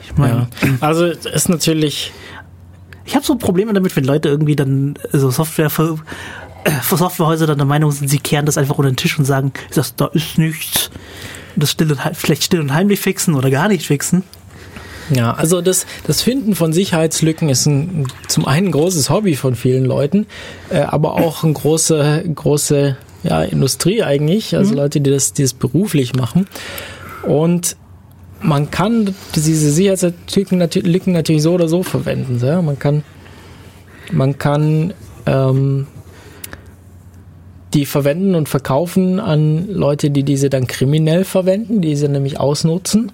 Ich meine, ja. also ist natürlich.
Ich habe so Probleme damit, wenn Leute irgendwie dann so Software für, äh, für Softwarehäuser dann der Meinung sind, sie kehren das einfach unter den Tisch und sagen, das, da ist nichts. Das still und, vielleicht still und heimlich fixen oder gar nicht fixen.
Ja, also das, das Finden von Sicherheitslücken ist ein, zum einen ein großes Hobby von vielen Leuten, äh, aber auch eine große, große ja, Industrie eigentlich, also mhm. Leute, die das, die das beruflich machen. Und man kann diese Sicherheitslücken natürlich so oder so verwenden. Ja? Man kann, man kann ähm, die verwenden und verkaufen an Leute, die diese dann kriminell verwenden, die sie nämlich ausnutzen.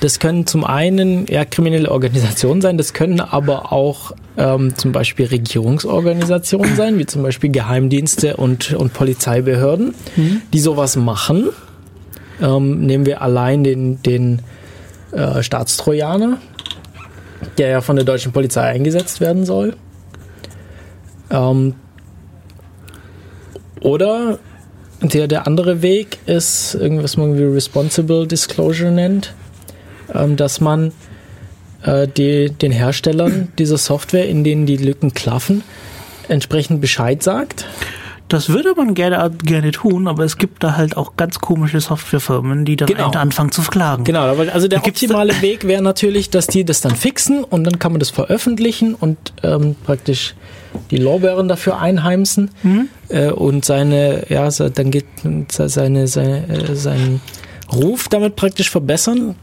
Das können zum einen ja kriminelle Organisationen sein, das können aber auch ähm, zum Beispiel Regierungsorganisationen sein, wie zum Beispiel Geheimdienste und, und Polizeibehörden, mhm. die sowas machen. Ähm, nehmen wir allein den, den äh, Staatstrojaner, der ja von der deutschen Polizei eingesetzt werden soll. Ähm, oder der, der andere Weg ist irgendwas, was man wie Responsible Disclosure nennt ähm, dass man äh, die, den Herstellern dieser Software, in denen die Lücken klaffen, entsprechend Bescheid sagt.
Das würde man gerne, gerne tun, aber es gibt da halt auch ganz komische Softwarefirmen, die dann genau. anfangen zu klagen.
Genau, also der optimale Weg wäre natürlich, dass die das dann fixen und dann kann man das veröffentlichen und ähm, praktisch die Lorbeeren dafür einheimsen mhm. äh, und seine, ja, dann geht seine, seine, äh, seinen Ruf damit praktisch verbessern.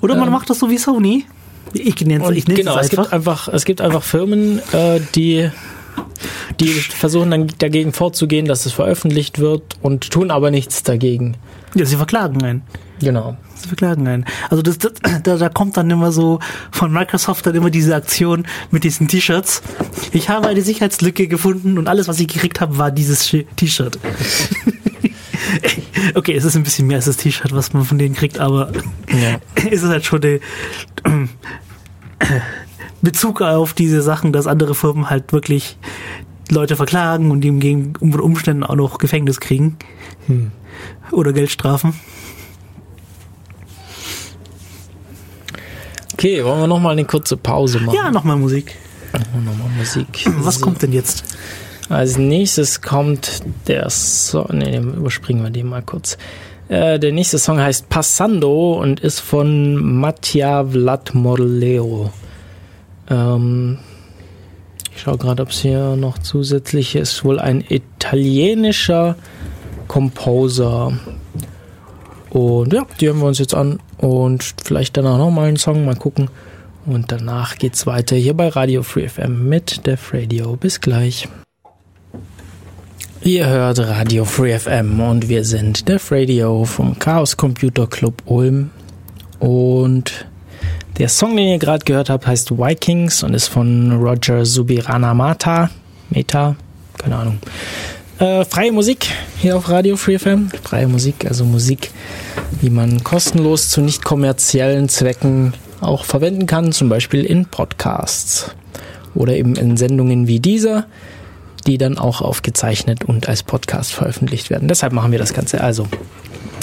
Oder man ähm, macht das so wie Sony.
Ich nenne es genau, es gibt einfach, es gibt einfach Firmen, äh, die die versuchen dann dagegen vorzugehen, dass es veröffentlicht wird und tun aber nichts dagegen.
Ja, sie verklagen einen.
Genau.
Sie verklagen einen. Also das, das, da, da kommt dann immer so von Microsoft dann immer diese Aktion mit diesen T-Shirts. Ich habe eine Sicherheitslücke gefunden und alles, was ich gekriegt habe, war dieses T-Shirt. okay, es ist ein bisschen mehr als das T-Shirt, was man von denen kriegt, aber ja. es ist halt schon eine, Bezug auf diese Sachen, dass andere Firmen halt wirklich Leute verklagen und die im Gegen unter Umständen auch noch Gefängnis kriegen.
Hm.
Oder Geldstrafen.
Okay, wollen wir nochmal eine kurze Pause machen?
Ja, nochmal Musik.
Nochmal Musik.
Was kommt denn jetzt?
Als nächstes kommt der Song. Ne, überspringen wir den mal kurz. Äh, der nächste Song heißt Passando und ist von Mattia Vladmorleo. Ähm, ich schaue gerade, ob es hier noch zusätzlich ist. Wohl ein italienischer Composer. Und ja, die hören wir uns jetzt an und vielleicht danach nochmal einen Song, mal gucken. Und danach geht's weiter hier bei Radio Free FM mit Def Radio. Bis gleich. Ihr hört Radio Free FM und wir sind Def Radio vom Chaos Computer Club Ulm. Und der Song, den ihr gerade gehört habt, heißt Vikings und ist von Roger Subiranamata. Meta, keine Ahnung. Äh, freie Musik hier auf Radio Free FM. Freie Musik, also Musik, die man kostenlos zu nicht kommerziellen Zwecken auch verwenden kann, zum Beispiel in Podcasts oder eben in Sendungen wie dieser, die dann auch aufgezeichnet und als Podcast veröffentlicht werden. Deshalb machen wir das Ganze. Also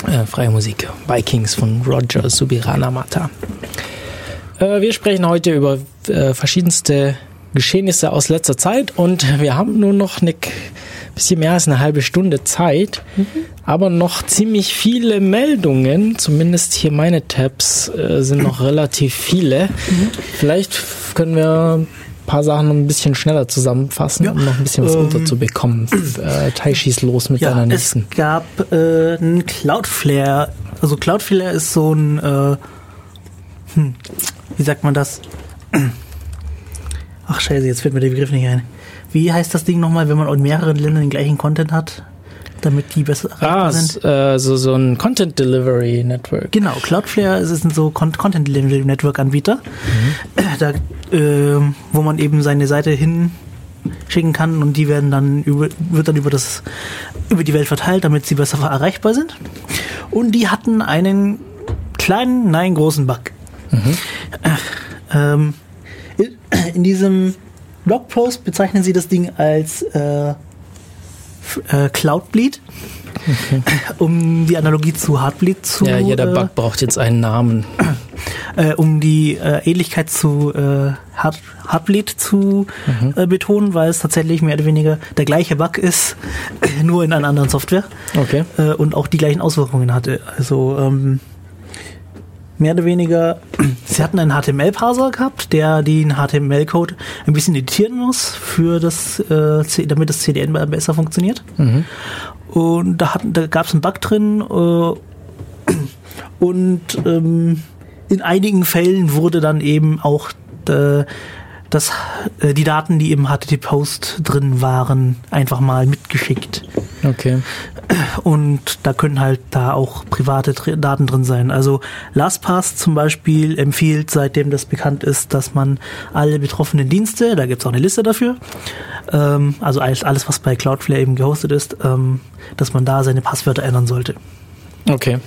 äh, freie Musik, Vikings von Roger Subiranamata. Äh, wir sprechen heute über äh, verschiedenste Geschehnisse aus letzter Zeit und wir haben nur noch eine bisschen mehr als eine halbe Stunde Zeit, mhm. aber noch ziemlich viele Meldungen, zumindest hier meine Tabs äh, sind noch relativ viele. Mhm. Vielleicht können wir ein paar Sachen noch ein bisschen schneller zusammenfassen, ja. um noch ein bisschen was ähm, unterzubekommen. Äh, Tai schießt los mit
ja,
deiner nächsten.
Es gab äh, einen Cloudflare. Also Cloudflare ist so ein, äh, hm, wie sagt man das? Ach scheiße, jetzt fällt mir der Begriff nicht ein. Wie heißt das Ding nochmal, wenn man in mehreren Ländern den gleichen Content hat? damit die besser
ah, sind. Äh, so, so ein Content Delivery Network.
Genau, Cloudflare ist ein so Content Delivery Network Anbieter, mhm. da, äh, wo man eben seine Seite hinschicken kann und die werden dann über, wird dann über das über die Welt verteilt, damit sie besser erreichbar sind. Und die hatten einen kleinen, nein großen Bug. Mhm. Äh, ähm, in diesem Blogpost bezeichnen sie das Ding als äh, äh, Cloudbleed, okay. um die Analogie zu Heartbleed zu.
Ja, jeder Bug äh, braucht jetzt einen Namen.
Äh, um die äh, Ähnlichkeit zu Heart, Heartbleed zu mhm. Betonen, weil es tatsächlich mehr oder weniger der gleiche Bug ist, nur in einer anderen Software.
Okay.
Und auch die gleichen Auswirkungen hatte. Also ähm, mehr oder weniger, sie hatten einen HTML-Parser gehabt, der den HTML-Code ein bisschen editieren muss, für das, äh, damit das CDN besser funktioniert. Mhm. Und da, da gab es einen Bug drin äh, und ähm, in einigen Fällen wurde dann eben auch äh, das, äh, die Daten, die im HTTP-Post drin waren, einfach mal mitgeschickt.
Okay.
Und da können halt da auch private Daten drin sein. Also LastPass zum Beispiel empfiehlt, seitdem das bekannt ist, dass man alle betroffenen Dienste, da gibt es auch eine Liste dafür, ähm, also alles, alles, was bei Cloudflare eben gehostet ist, ähm, dass man da seine Passwörter ändern sollte.
Okay.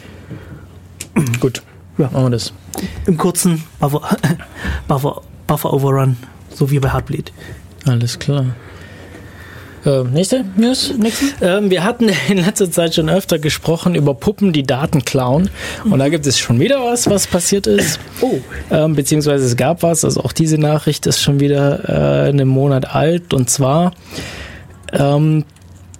Gut. Ja. Machen wir das.
Im kurzen Buffer, Buffer, Buffer Overrun so wie bei Heartbleed.
Alles klar. Äh, nächste News? Nächste? Ähm, wir hatten in letzter Zeit schon öfter gesprochen über Puppen, die Daten klauen. Und da gibt es schon wieder was, was passiert ist.
Oh.
Ähm, beziehungsweise es gab was. Also auch diese Nachricht ist schon wieder äh, einen Monat alt. Und zwar, ähm,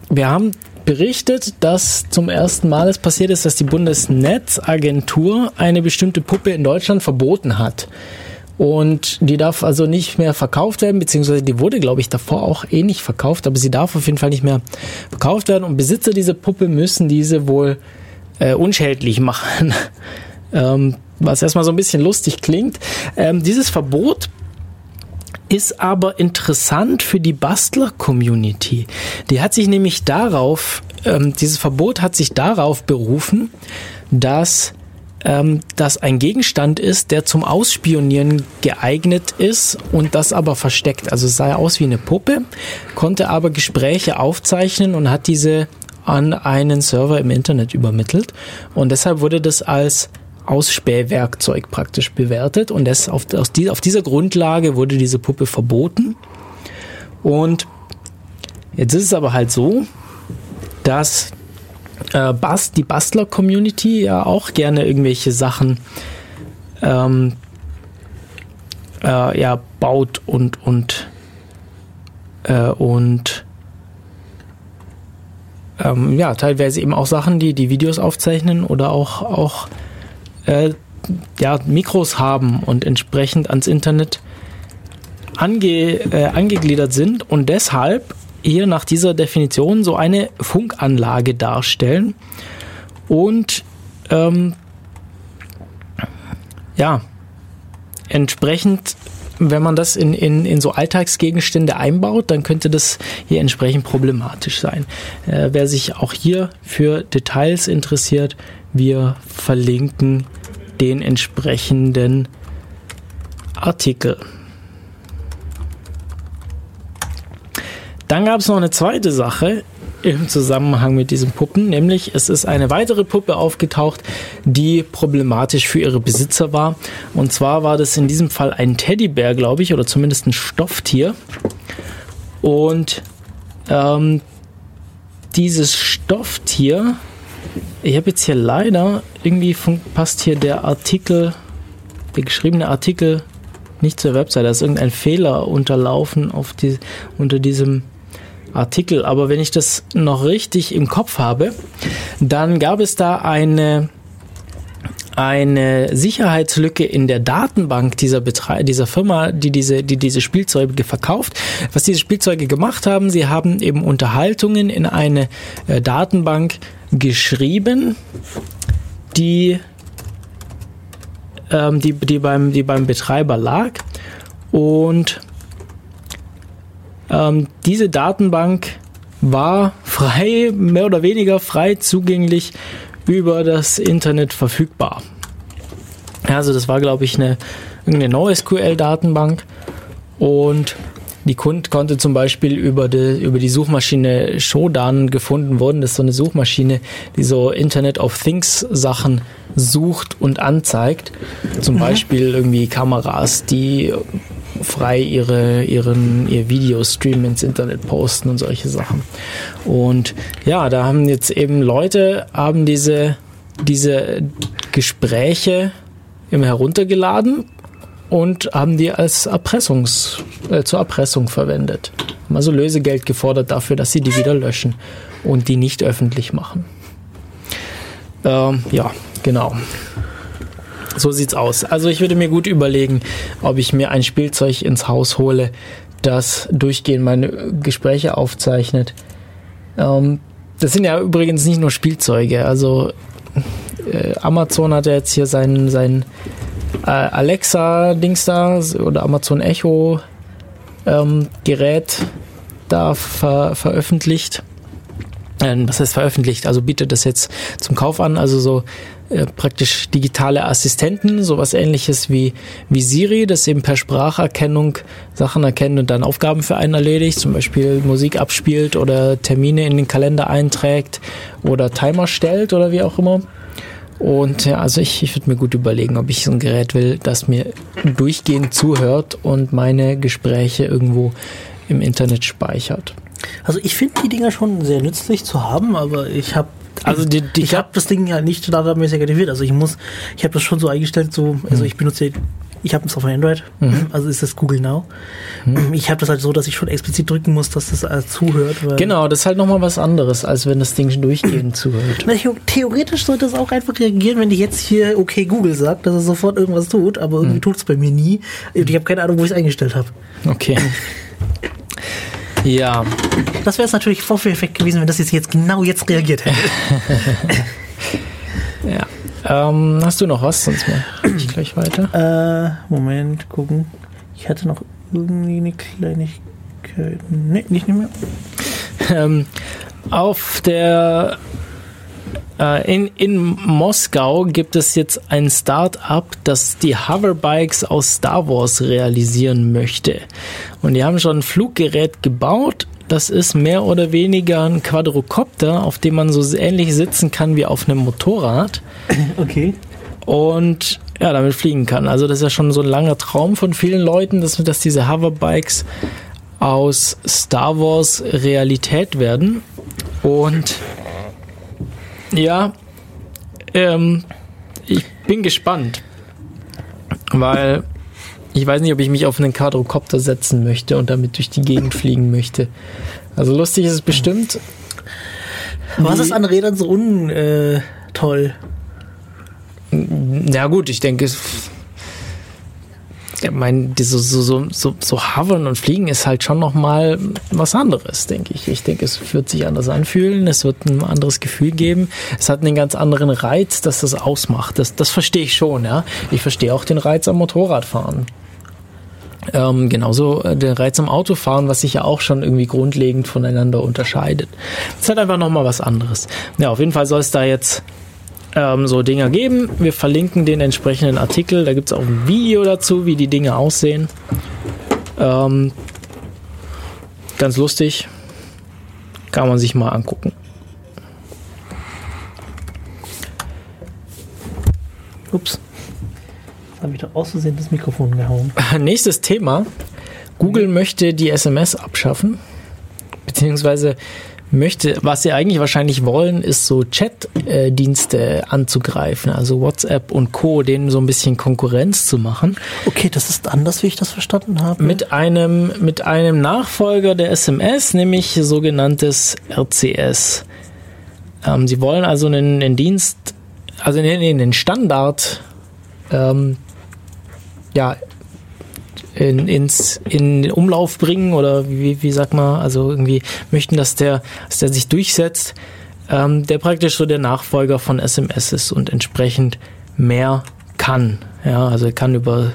wir haben berichtet, dass zum ersten Mal es passiert ist, dass die Bundesnetzagentur eine bestimmte Puppe in Deutschland verboten hat. Und die darf also nicht mehr verkauft werden, beziehungsweise die wurde, glaube ich, davor auch eh nicht verkauft, aber sie darf auf jeden Fall nicht mehr verkauft werden. Und Besitzer dieser Puppe müssen diese wohl äh, unschädlich machen. ähm, was erstmal so ein bisschen lustig klingt. Ähm, dieses Verbot ist aber interessant für die Bastler-Community. Die hat sich nämlich darauf, ähm, dieses Verbot hat sich darauf berufen, dass ähm, das ein Gegenstand ist, der zum Ausspionieren geeignet ist und das aber versteckt. Also es sah aus wie eine Puppe, konnte aber Gespräche aufzeichnen und hat diese an einen Server im Internet übermittelt. Und deshalb wurde das als Ausspähwerkzeug praktisch bewertet und das auf, aus die, auf dieser Grundlage wurde diese Puppe verboten. Und jetzt ist es aber halt so, dass äh, Bast, die Bastler-Community ja auch gerne irgendwelche Sachen ähm, äh, ja, baut und und äh, und ähm, ja, teilweise eben auch Sachen, die die Videos aufzeichnen oder auch, auch äh, ja, Mikros haben und entsprechend ans Internet ange, äh, angegliedert sind. Und deshalb hier nach dieser Definition so eine Funkanlage darstellen und ähm, ja, entsprechend wenn man das in, in, in so Alltagsgegenstände einbaut, dann könnte das hier entsprechend problematisch sein. Äh, wer sich auch hier für Details interessiert, wir verlinken den entsprechenden Artikel. Dann gab es noch eine zweite Sache, im Zusammenhang mit diesen Puppen, nämlich es ist eine weitere Puppe aufgetaucht, die problematisch für ihre Besitzer war. Und zwar war das in diesem Fall ein Teddybär, glaube ich, oder zumindest ein Stofftier. Und ähm, dieses Stofftier, ich habe jetzt hier leider, irgendwie passt hier der Artikel, der geschriebene Artikel nicht zur Website, da ist irgendein Fehler unterlaufen auf die, unter diesem Artikel, aber wenn ich das noch richtig im Kopf habe, dann gab es da eine eine Sicherheitslücke in der Datenbank dieser, Betre dieser Firma, die diese, die diese Spielzeuge verkauft. Was diese Spielzeuge gemacht haben, sie haben eben Unterhaltungen in eine äh, Datenbank geschrieben, die, ähm, die, die, beim, die beim Betreiber lag. Und ähm, diese Datenbank war frei, mehr oder weniger frei zugänglich über das Internet verfügbar. Also das war, glaube ich, eine, eine NoSQL-Datenbank und die Kund konnte zum Beispiel über die, über die Suchmaschine Shodan gefunden worden. Das ist so eine Suchmaschine, die so Internet of Things Sachen sucht und anzeigt. Zum mhm. Beispiel irgendwie Kameras, die frei ihre, ihren, ihr Videostream ins Internet posten und solche Sachen. Und ja, da haben jetzt eben Leute, haben diese, diese Gespräche immer heruntergeladen und haben die als Erpressungs, äh, zur Erpressung verwendet. Haben also Lösegeld gefordert dafür, dass sie die wieder löschen und die nicht öffentlich machen. Ähm, ja, genau. So sieht's aus. Also ich würde mir gut überlegen, ob ich mir ein Spielzeug ins Haus hole, das durchgehend meine Gespräche aufzeichnet. Ähm, das sind ja übrigens nicht nur Spielzeuge. Also äh, Amazon hat ja jetzt hier sein, sein äh, Alexa-Dings da oder Amazon Echo ähm, Gerät da ver veröffentlicht. Ähm, was heißt veröffentlicht? Also bietet das jetzt zum Kauf an. Also so äh, praktisch digitale Assistenten, sowas ähnliches wie, wie Siri, das eben per Spracherkennung Sachen erkennt und dann Aufgaben für einen erledigt, zum Beispiel Musik abspielt oder Termine in den Kalender einträgt oder Timer stellt oder wie auch immer. Und ja, also ich, ich würde mir gut überlegen, ob ich so ein Gerät will, das mir durchgehend zuhört und meine Gespräche irgendwo im Internet speichert.
Also ich finde die Dinger schon sehr nützlich zu haben, aber ich habe
also die, die
ich habe das Ding ja nicht standardmäßig aktiviert. Also ich muss, ich habe das schon so eingestellt, so, also mhm. ich benutze, ich habe es auf Android, mhm. also ist das Google Now. Mhm. Ich habe das halt so, dass ich schon explizit drücken muss, dass das äh, zuhört.
genau, das ist halt nochmal was anderes, als wenn das Ding durchgehend zuhört.
Theoretisch sollte es auch einfach reagieren, wenn ich jetzt hier okay Google sagt, dass es sofort irgendwas tut, aber irgendwie mhm. tut es bei mir nie. Und ich habe keine Ahnung, wo ich es eingestellt habe.
Okay. Ja.
Das wäre es natürlich Vorführeffekt gewesen, wenn das jetzt, jetzt genau jetzt reagiert hätte.
ja. Ähm, hast du noch was? Sonst mache ich gleich weiter.
Äh, Moment, gucken. Ich hatte noch irgendwie eine Kleinigkeit. Nee, nicht mehr.
Ähm, auf der in, in Moskau gibt es jetzt ein Start-up, das die Hoverbikes aus Star Wars realisieren möchte. Und die haben schon ein Fluggerät gebaut. Das ist mehr oder weniger ein Quadrocopter, auf dem man so ähnlich sitzen kann wie auf einem Motorrad.
Okay.
und ja, damit fliegen kann. Also das ist ja schon so ein langer Traum von vielen Leuten, dass, dass diese Hoverbikes aus Star Wars Realität werden. Und ja, ähm, ich bin gespannt, weil ich weiß nicht, ob ich mich auf einen Quadrocopter setzen möchte und damit durch die Gegend fliegen möchte. Also lustig ist es bestimmt.
Was ist an Rädern so untoll?
Ja gut, ich denke, ich meine, so, so, so, so hovern und fliegen ist halt schon nochmal was anderes, denke ich. Ich denke, es wird sich anders anfühlen, es wird ein anderes Gefühl geben. Es hat einen ganz anderen Reiz, dass das ausmacht. Das, das verstehe ich schon, ja. Ich verstehe auch den Reiz am Motorradfahren. Ähm, genauso äh, den Reiz am Autofahren, was sich ja auch schon irgendwie grundlegend voneinander unterscheidet. Es ist halt einfach nochmal was anderes. Ja, auf jeden Fall soll es da jetzt ähm, so Dinger geben. Wir verlinken den entsprechenden Artikel. Da gibt es auch ein Video dazu, wie die Dinge aussehen. Ähm, ganz lustig. Kann man sich mal angucken.
Ups. Habe ich doch auszusehen das Mikrofon gehauen.
Nächstes Thema. Google möchte die SMS abschaffen. Beziehungsweise möchte, was sie eigentlich wahrscheinlich wollen, ist so Chat-Dienste anzugreifen, also WhatsApp und Co., denen so ein bisschen Konkurrenz zu machen.
Okay, das ist anders, wie ich das verstanden habe.
Mit einem, mit einem Nachfolger der SMS, nämlich sogenanntes RCS. Ähm, sie wollen also einen, einen Dienst, also einen, einen Standard, ähm, ja, in, ins, in den Umlauf bringen oder wie, wie sagt man, also irgendwie möchten, dass der, dass der sich durchsetzt, ähm, der praktisch so der Nachfolger von SMS ist und entsprechend mehr kann. Ja, also er kann über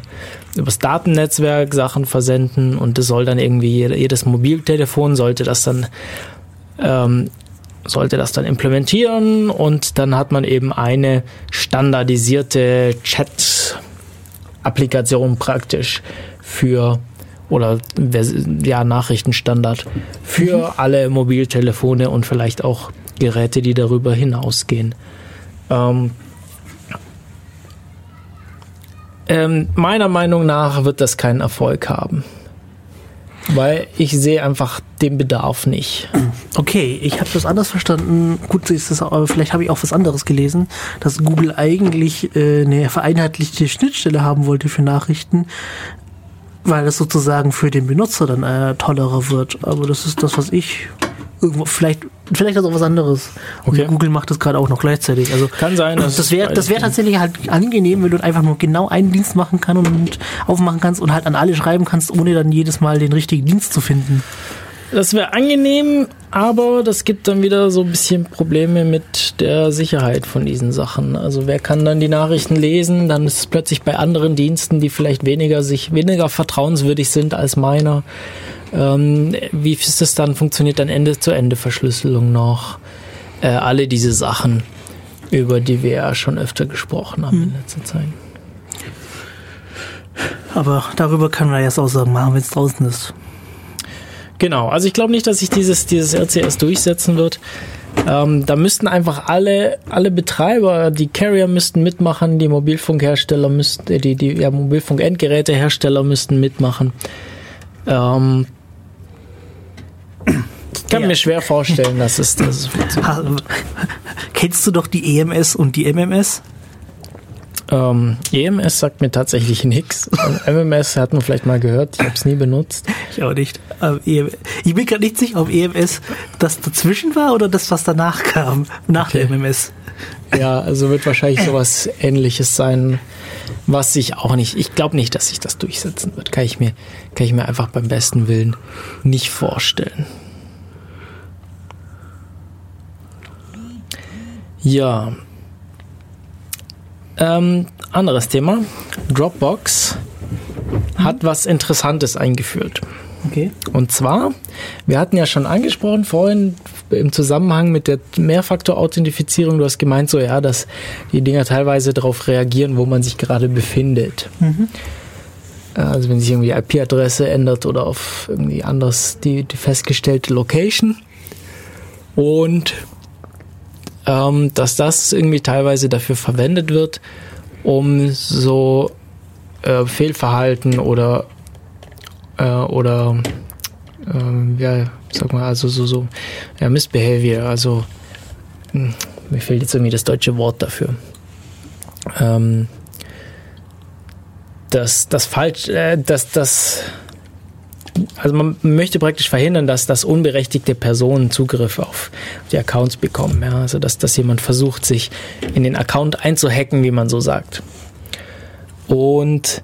übers Datennetzwerk Sachen versenden und das soll dann irgendwie jedes Mobiltelefon sollte das dann ähm, sollte das dann implementieren und dann hat man eben eine standardisierte Chat-Applikation praktisch für oder ja, Nachrichtenstandard für mhm. alle Mobiltelefone und vielleicht auch Geräte, die darüber hinausgehen. Ähm, ähm, meiner Meinung nach wird das keinen Erfolg haben. Weil ich sehe einfach den Bedarf nicht.
Okay, ich habe das anders verstanden. Gut, ist das, aber vielleicht habe ich auch was anderes gelesen, dass Google eigentlich äh, eine vereinheitlichte Schnittstelle haben wollte für Nachrichten, weil es sozusagen für den Benutzer dann äh, tollerer wird. Aber das ist das, was ich irgendwo vielleicht vielleicht ist auch was anderes. Okay. Und Google macht das gerade auch noch gleichzeitig. Also
kann sein.
Dass das wäre das wäre tatsächlich halt angenehm, wenn du einfach nur genau einen Dienst machen kannst und aufmachen kannst und halt an alle schreiben kannst, ohne dann jedes Mal den richtigen Dienst zu finden.
Das wäre angenehm, aber das gibt dann wieder so ein bisschen Probleme mit der Sicherheit von diesen Sachen. Also wer kann dann die Nachrichten lesen? Dann ist es plötzlich bei anderen Diensten, die vielleicht weniger sich weniger vertrauenswürdig sind als meiner. Ähm, wie ist das dann? Funktioniert dann Ende-zu-Ende-Verschlüsselung noch? Äh, alle diese Sachen, über die wir ja schon öfter gesprochen haben hm. in letzter Zeit.
Aber darüber können wir jetzt Aussagen machen, wenn es draußen ist.
Genau, also ich glaube nicht, dass sich dieses, dieses RCS durchsetzen wird. Ähm, da müssten einfach alle, alle Betreiber, die Carrier müssten mitmachen, die Mobilfunkhersteller müssten, äh, die, die ja, Mobilfunkendgerätehersteller müssten mitmachen. Ähm, ich kann ja. mir schwer vorstellen, dass es das.
Kennst du doch die EMS und die MMS?
Ähm, EMS sagt mir tatsächlich nichts. MMS hat man vielleicht mal gehört, ich habe es nie benutzt.
Ich auch nicht. Ich bin gerade nicht sicher, ob EMS das dazwischen war oder das, was danach kam, nach okay. der MMS.
Ja, also wird wahrscheinlich sowas ähnliches sein, was sich auch nicht, ich glaube nicht, dass sich das durchsetzen wird. Kann ich mir, kann ich mir einfach beim besten Willen nicht vorstellen. Ja, ähm, anderes Thema. Dropbox mhm. hat was Interessantes eingeführt.
Okay.
Und zwar, wir hatten ja schon angesprochen vorhin im Zusammenhang mit der Mehrfaktor-Authentifizierung, du hast gemeint so, ja, dass die Dinger teilweise darauf reagieren, wo man sich gerade befindet. Mhm. Also wenn sich irgendwie die IP-Adresse ändert oder auf irgendwie anders die, die festgestellte Location. Und ähm, dass das irgendwie teilweise dafür verwendet wird, um so äh, Fehlverhalten oder äh, oder äh, ja, sag mal, also so, so ja, Missbehavior, also hm, mir fehlt jetzt irgendwie das deutsche Wort dafür. Ähm, das, das falsch, äh, das, das, also man möchte praktisch verhindern, dass, dass unberechtigte Personen Zugriff auf die Accounts bekommen. Ja? Also dass, dass jemand versucht, sich in den Account einzuhacken, wie man so sagt. Und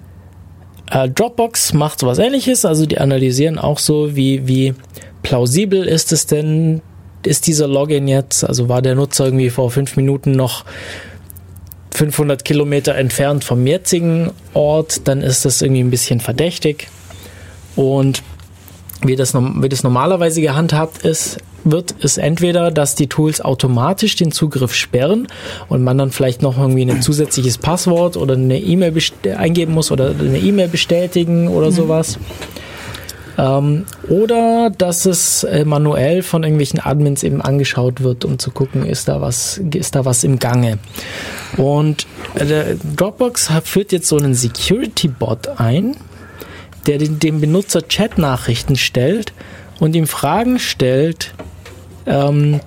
äh, Dropbox macht sowas ähnliches, also die analysieren auch so, wie, wie plausibel ist es denn, ist dieser Login jetzt, also war der Nutzer irgendwie vor fünf Minuten noch 500 Kilometer entfernt vom jetzigen Ort, dann ist das irgendwie ein bisschen verdächtig. Und wie das, wie das normalerweise gehandhabt ist, wird, ist entweder, dass die Tools automatisch den Zugriff sperren und man dann vielleicht noch irgendwie ein zusätzliches Passwort oder eine E-Mail eingeben muss oder eine E-Mail bestätigen oder mhm. sowas. Ähm, oder dass es äh, manuell von irgendwelchen Admins eben angeschaut wird, um zu gucken, ist da was, ist da was im Gange. Und äh, Dropbox führt jetzt so einen Security-Bot ein, der dem Benutzer Chat-Nachrichten stellt und ihm Fragen stellt, ähm,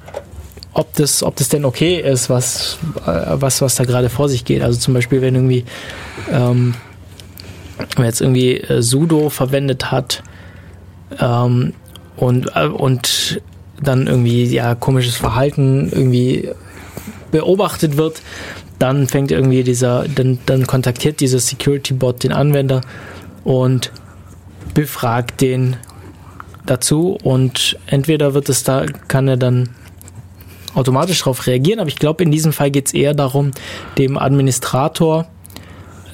ob das, ob das denn okay ist, was, äh, was, was da gerade vor sich geht. Also zum Beispiel, wenn irgendwie, ähm, wenn jetzt irgendwie äh, Sudo verwendet hat ähm, und, äh, und dann irgendwie ja komisches Verhalten irgendwie beobachtet wird, dann fängt irgendwie dieser, dann, dann kontaktiert dieser Security Bot den Anwender und befragt den dazu und entweder wird es da, kann er dann automatisch darauf reagieren, aber ich glaube, in diesem Fall geht es eher darum, dem Administrator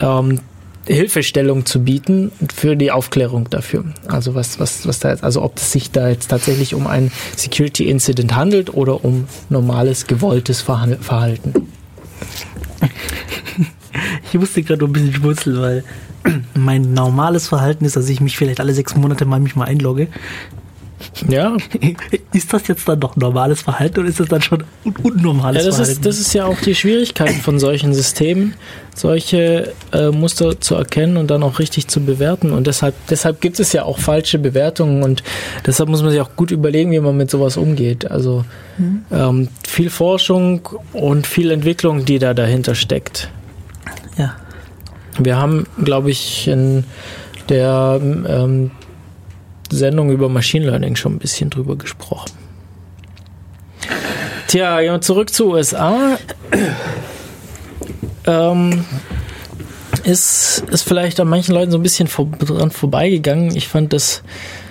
ähm, Hilfestellung zu bieten für die Aufklärung dafür. Also was, was, was da jetzt, also ob es sich da jetzt tatsächlich um ein Security Incident handelt oder um normales, gewolltes Verhalten.
Ich musste gerade ein bisschen schmunzeln, weil mein normales Verhalten ist, dass ich mich vielleicht alle sechs Monate mal mich mal einlogge.
Ja.
Ist das jetzt dann doch normales Verhalten oder ist das dann schon un unnormales
ja, das
Verhalten?
Ist, das ist ja auch die Schwierigkeit von solchen Systemen, solche äh, Muster zu erkennen und dann auch richtig zu bewerten. Und deshalb, deshalb gibt es ja auch falsche Bewertungen und deshalb muss man sich auch gut überlegen, wie man mit sowas umgeht. Also mhm. ähm, viel Forschung und viel Entwicklung, die da dahinter steckt.
Ja.
Wir haben, glaube ich, in der ähm, Sendung über Machine Learning schon ein bisschen drüber gesprochen. Tja, zurück zu USA. Ähm, ist, ist vielleicht an manchen Leuten so ein bisschen vor, dran vorbeigegangen. Ich fand das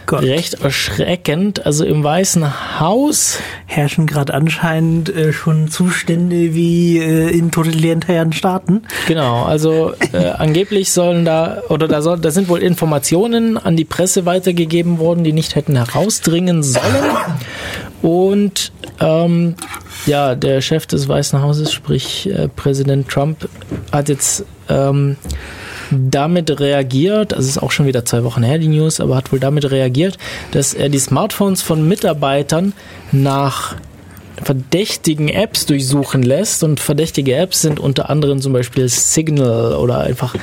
Gott. recht erschreckend. Also im Weißen Haus
herrschen gerade anscheinend äh, schon Zustände wie äh, in totalitären Staaten.
Genau, also äh, angeblich sollen da oder da, soll, da sind wohl Informationen an die Presse weitergegeben worden, die nicht hätten herausdringen sollen. Und ähm, ja, der Chef des Weißen Hauses, sprich äh, Präsident Trump, hat jetzt ähm, damit reagiert, also ist auch schon wieder zwei Wochen her die News, aber hat wohl damit reagiert, dass er die Smartphones von Mitarbeitern nach verdächtigen Apps durchsuchen lässt und verdächtige Apps sind unter anderem zum Beispiel Signal oder einfach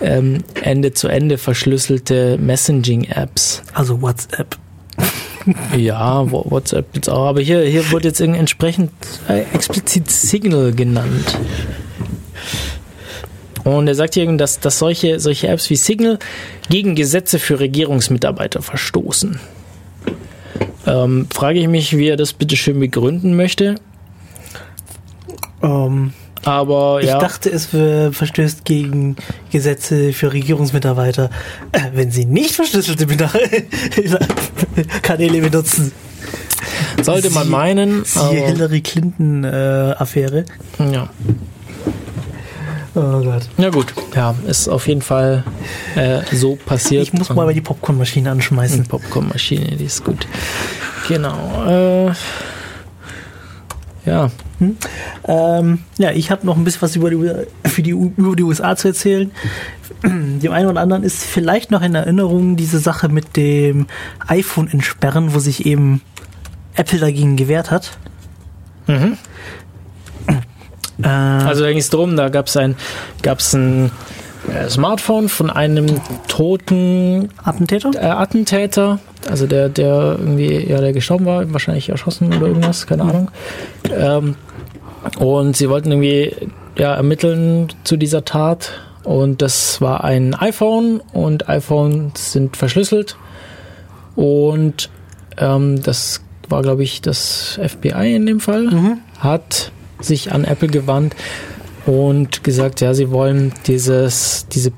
ähm, Ende zu Ende verschlüsselte Messaging-Apps.
Also WhatsApp.
Ja, WhatsApp jetzt auch, aber hier, hier wurde jetzt entsprechend äh, explizit Signal genannt. Und er sagt hier, dass, dass solche, solche Apps wie Signal gegen Gesetze für Regierungsmitarbeiter verstoßen. Ähm, frage ich mich, wie er das bitte schön begründen möchte.
Ähm, aber ja. Ich dachte, es verstößt gegen Gesetze für Regierungsmitarbeiter, äh, wenn sie nicht verschlüsselte Kanäle benutzen.
Sollte man meinen.
Die Hillary Clinton-Affäre.
Äh, ja. Oh Gott. Ja gut, ja, ist auf jeden Fall äh, so passiert.
Ich muss mal die Popcornmaschine anschmeißen. Die
Popcornmaschine, die ist gut. Genau. Äh, ja.
Hm? Ähm, ja, ich habe noch ein bisschen was über die, für die, über die USA zu erzählen. Dem einen oder anderen ist vielleicht noch in Erinnerung diese Sache mit dem iPhone entsperren, wo sich eben Apple dagegen gewehrt hat. Mhm. Äh,
Also da ging es drum, da gab es ein, gab's ein äh, Smartphone von einem toten
Attentäter?
äh, Attentäter, also der, der irgendwie, ja, der gestorben war, wahrscheinlich erschossen oder irgendwas, keine Ahnung. Ähm, und sie wollten irgendwie ja, ermitteln zu dieser Tat. Und das war ein iPhone und iPhones sind verschlüsselt. Und ähm, das war, glaube ich, das FBI in dem Fall, hat sich an Apple gewandt und gesagt, ja, sie wollen dieses, diese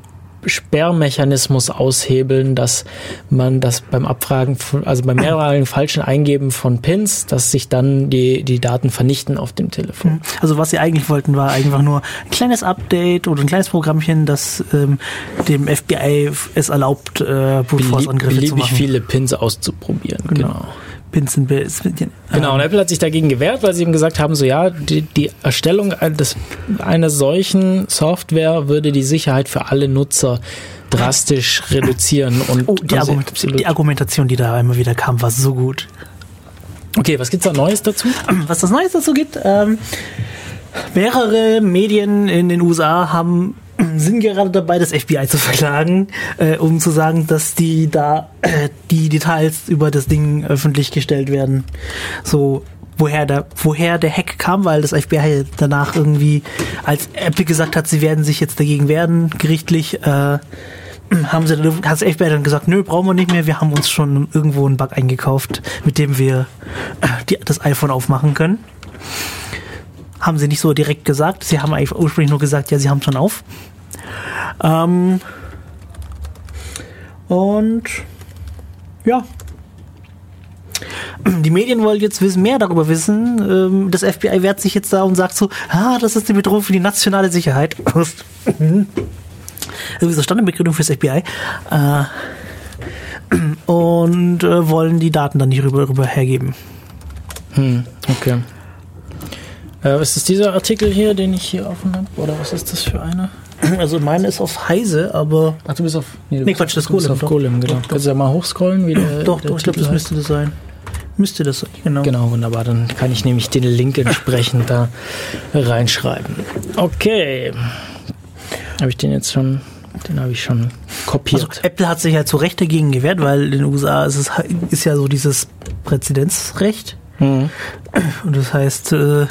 Sperrmechanismus aushebeln, dass man das beim Abfragen, von, also beim mehrmaligen falschen Eingeben von Pins, dass sich dann die, die Daten vernichten auf dem Telefon.
Also was sie eigentlich wollten, war einfach nur ein kleines Update oder ein kleines Programmchen, das ähm, dem FBI es erlaubt, äh, Brute Force Angriffe zu
beliebig
machen.
viele Pins auszuprobieren.
Genau.
Genau.
Pins sind be- ist-
Genau, und
ähm,
Apple hat sich dagegen gewehrt, weil sie eben gesagt haben, so ja, die, die Erstellung eines, einer solchen Software würde die Sicherheit für alle Nutzer drastisch reduzieren. Und
Oh, die, Argument
absolut-
die Argumentation, die da immer wieder kam, war so gut.
Okay, was gibt's da Neues dazu?
Was das Neues dazu gibt, ähm, mehrere Medien in den USA haben sind gerade dabei, das FBI zu verklagen, äh, um zu sagen, dass die da äh, die Details über das Ding öffentlich gestellt werden. So woher der woher der Hack kam, weil das FBI danach irgendwie als Apple gesagt hat, sie werden sich jetzt dagegen wehren gerichtlich. Äh, haben sie hat das FBI dann gesagt, nö, brauchen wir nicht mehr, wir haben uns schon irgendwo einen Bug eingekauft, mit dem wir äh, die, das iPhone aufmachen können. Haben sie nicht so direkt gesagt, sie haben eigentlich ursprünglich nur gesagt, ja, sie haben schon auf. Ähm, und ja. Die Medien wollen jetzt mehr darüber wissen. Ähm, Das FBI wehrt sich jetzt da und sagt so, ah, das ist eine Bedrohung für die nationale Sicherheit. irgendwie so Standardbegründung fürs FBI. Äh, und äh, wollen die Daten dann nicht rüber, rüber hergeben.
Hm, okay. Äh, ist das dieser Artikel hier, den ich hier offen habe? Oder was ist das für eine?
Also meine ist auf Heise, aber
Ach, du bist auf. Nee,
Nee, Quatsch, das Golem,
auf
doch.
Golem, genau.
Doch, doch.
Kannst du ja mal hochscrollen, wie der.
doch,
der
doch, ich glaube, das müsste das sein. Müsste das sein, genau.
Genau, wunderbar. Dann kann ich nämlich den Link entsprechend da reinschreiben. Okay. Habe ich den jetzt schon? Den habe ich schon kopiert.
Also Apple hat sich ja zu Recht dagegen gewehrt, weil in den USA ist es ist ja so dieses Präzedenzrecht.
Mhm.
Und das heißt, äh,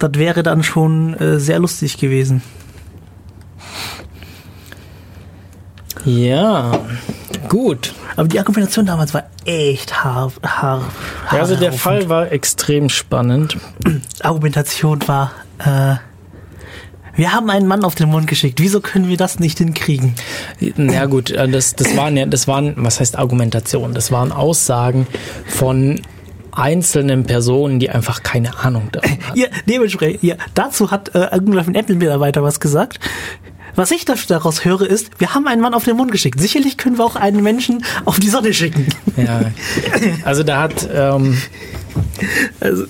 das wäre dann schon äh, sehr lustig gewesen.
Ja, gut.
Aber die Argumentation damals war echt haar, haar,
Ja, also der. Fall war extrem spannend.
Argumentation war, äh, wir haben einen Mann auf den Mond geschickt. Wieso können wir das nicht hinkriegen?
Ja gut, äh, das, das waren ja, das waren, was heißt Argumentation? Das waren Aussagen von einzelnen Personen, die einfach keine Ahnung davon hatten.
Ja, dementsprechend, ja, dazu hat äh, irgendwann ein Apple-Mitarbeiter was gesagt. Was ich daraus höre, ist, wir haben einen Mann auf den Mond geschickt. Sicherlich können wir auch einen Menschen auf die Sonne schicken.
Ja. Also da hat, ähm,
Also,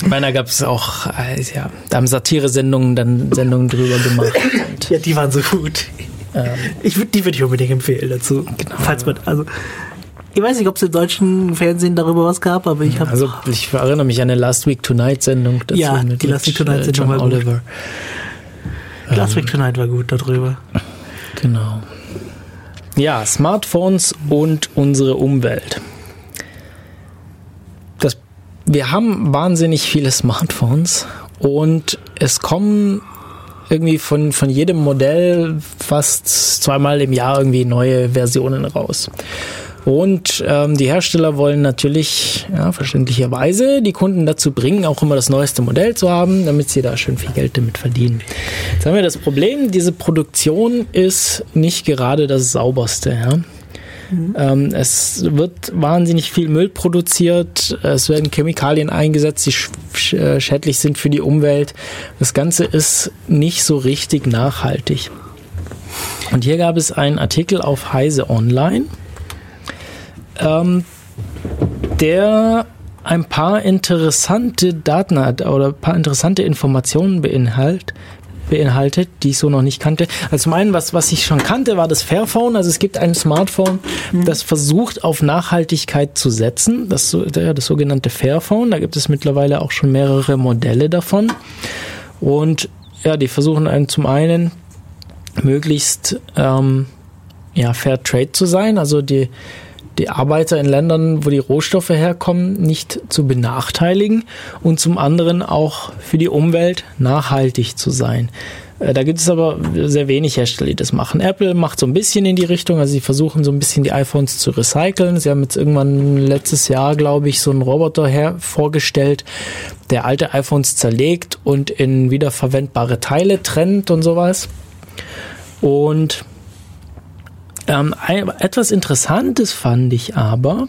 ich meine, da gab es auch, äh, ja, da haben Satire-Sendungen dann Sendungen drüber gemacht.
Ja, die waren so gut.
ähm,
Ich würd, die würde ich unbedingt empfehlen dazu.
Genau.
Falls man, also, ich weiß nicht, ob es im deutschen Fernsehen darüber was gab, aber ich habe
also ich erinnere mich an eine Last Week Tonight Sendung dazu
Ja, die Last Week Tonight
äh,
gut. Last Week Tonight war gut darüber.
Genau. Ja, Smartphones und unsere Umwelt. Das, wir haben wahnsinnig viele Smartphones und es kommen irgendwie von, von jedem Modell fast zweimal im Jahr irgendwie neue Versionen raus. Und ähm, die Hersteller wollen natürlich, ja, verständlicherweise, die Kunden dazu bringen, auch immer das neueste Modell zu haben, damit sie da schön viel Geld damit verdienen. Jetzt haben wir das Problem, diese Produktion ist nicht gerade das sauberste. Ja? Ähm, es wird wahnsinnig viel Müll produziert, es werden Chemikalien eingesetzt, die sch sch äh, schädlich sind für die Umwelt. Das Ganze ist nicht so richtig nachhaltig. Und hier gab es einen Artikel auf Heise Online, ähm, der ein paar interessante Daten hat oder ein paar interessante Informationen beinhalt, beinhaltet, die ich so noch nicht kannte. Also zum einen, was, was ich schon kannte, war das Fairphone. Also es gibt ein Smartphone, mhm. das versucht auf Nachhaltigkeit zu setzen. Das, das sogenannte Fairphone. Da gibt es mittlerweile auch schon mehrere Modelle davon. Und ja, die versuchen einen zum einen möglichst ähm, ja, Fair Trade zu sein, also die die Arbeiter in Ländern, wo die Rohstoffe herkommen, nicht zu benachteiligen und zum anderen auch für die Umwelt nachhaltig zu sein. Äh, da gibt es aber sehr wenig Hersteller, die das machen. Apple macht so ein bisschen in die Richtung, also sie versuchen so ein bisschen die iPhones zu recyceln. Sie haben jetzt irgendwann letztes Jahr, glaube ich, so einen Roboter her vorgestellt, der alte iPhones zerlegt und in wiederverwendbare Teile trennt und sowas. Und ähm, etwas Interessantes fand ich aber,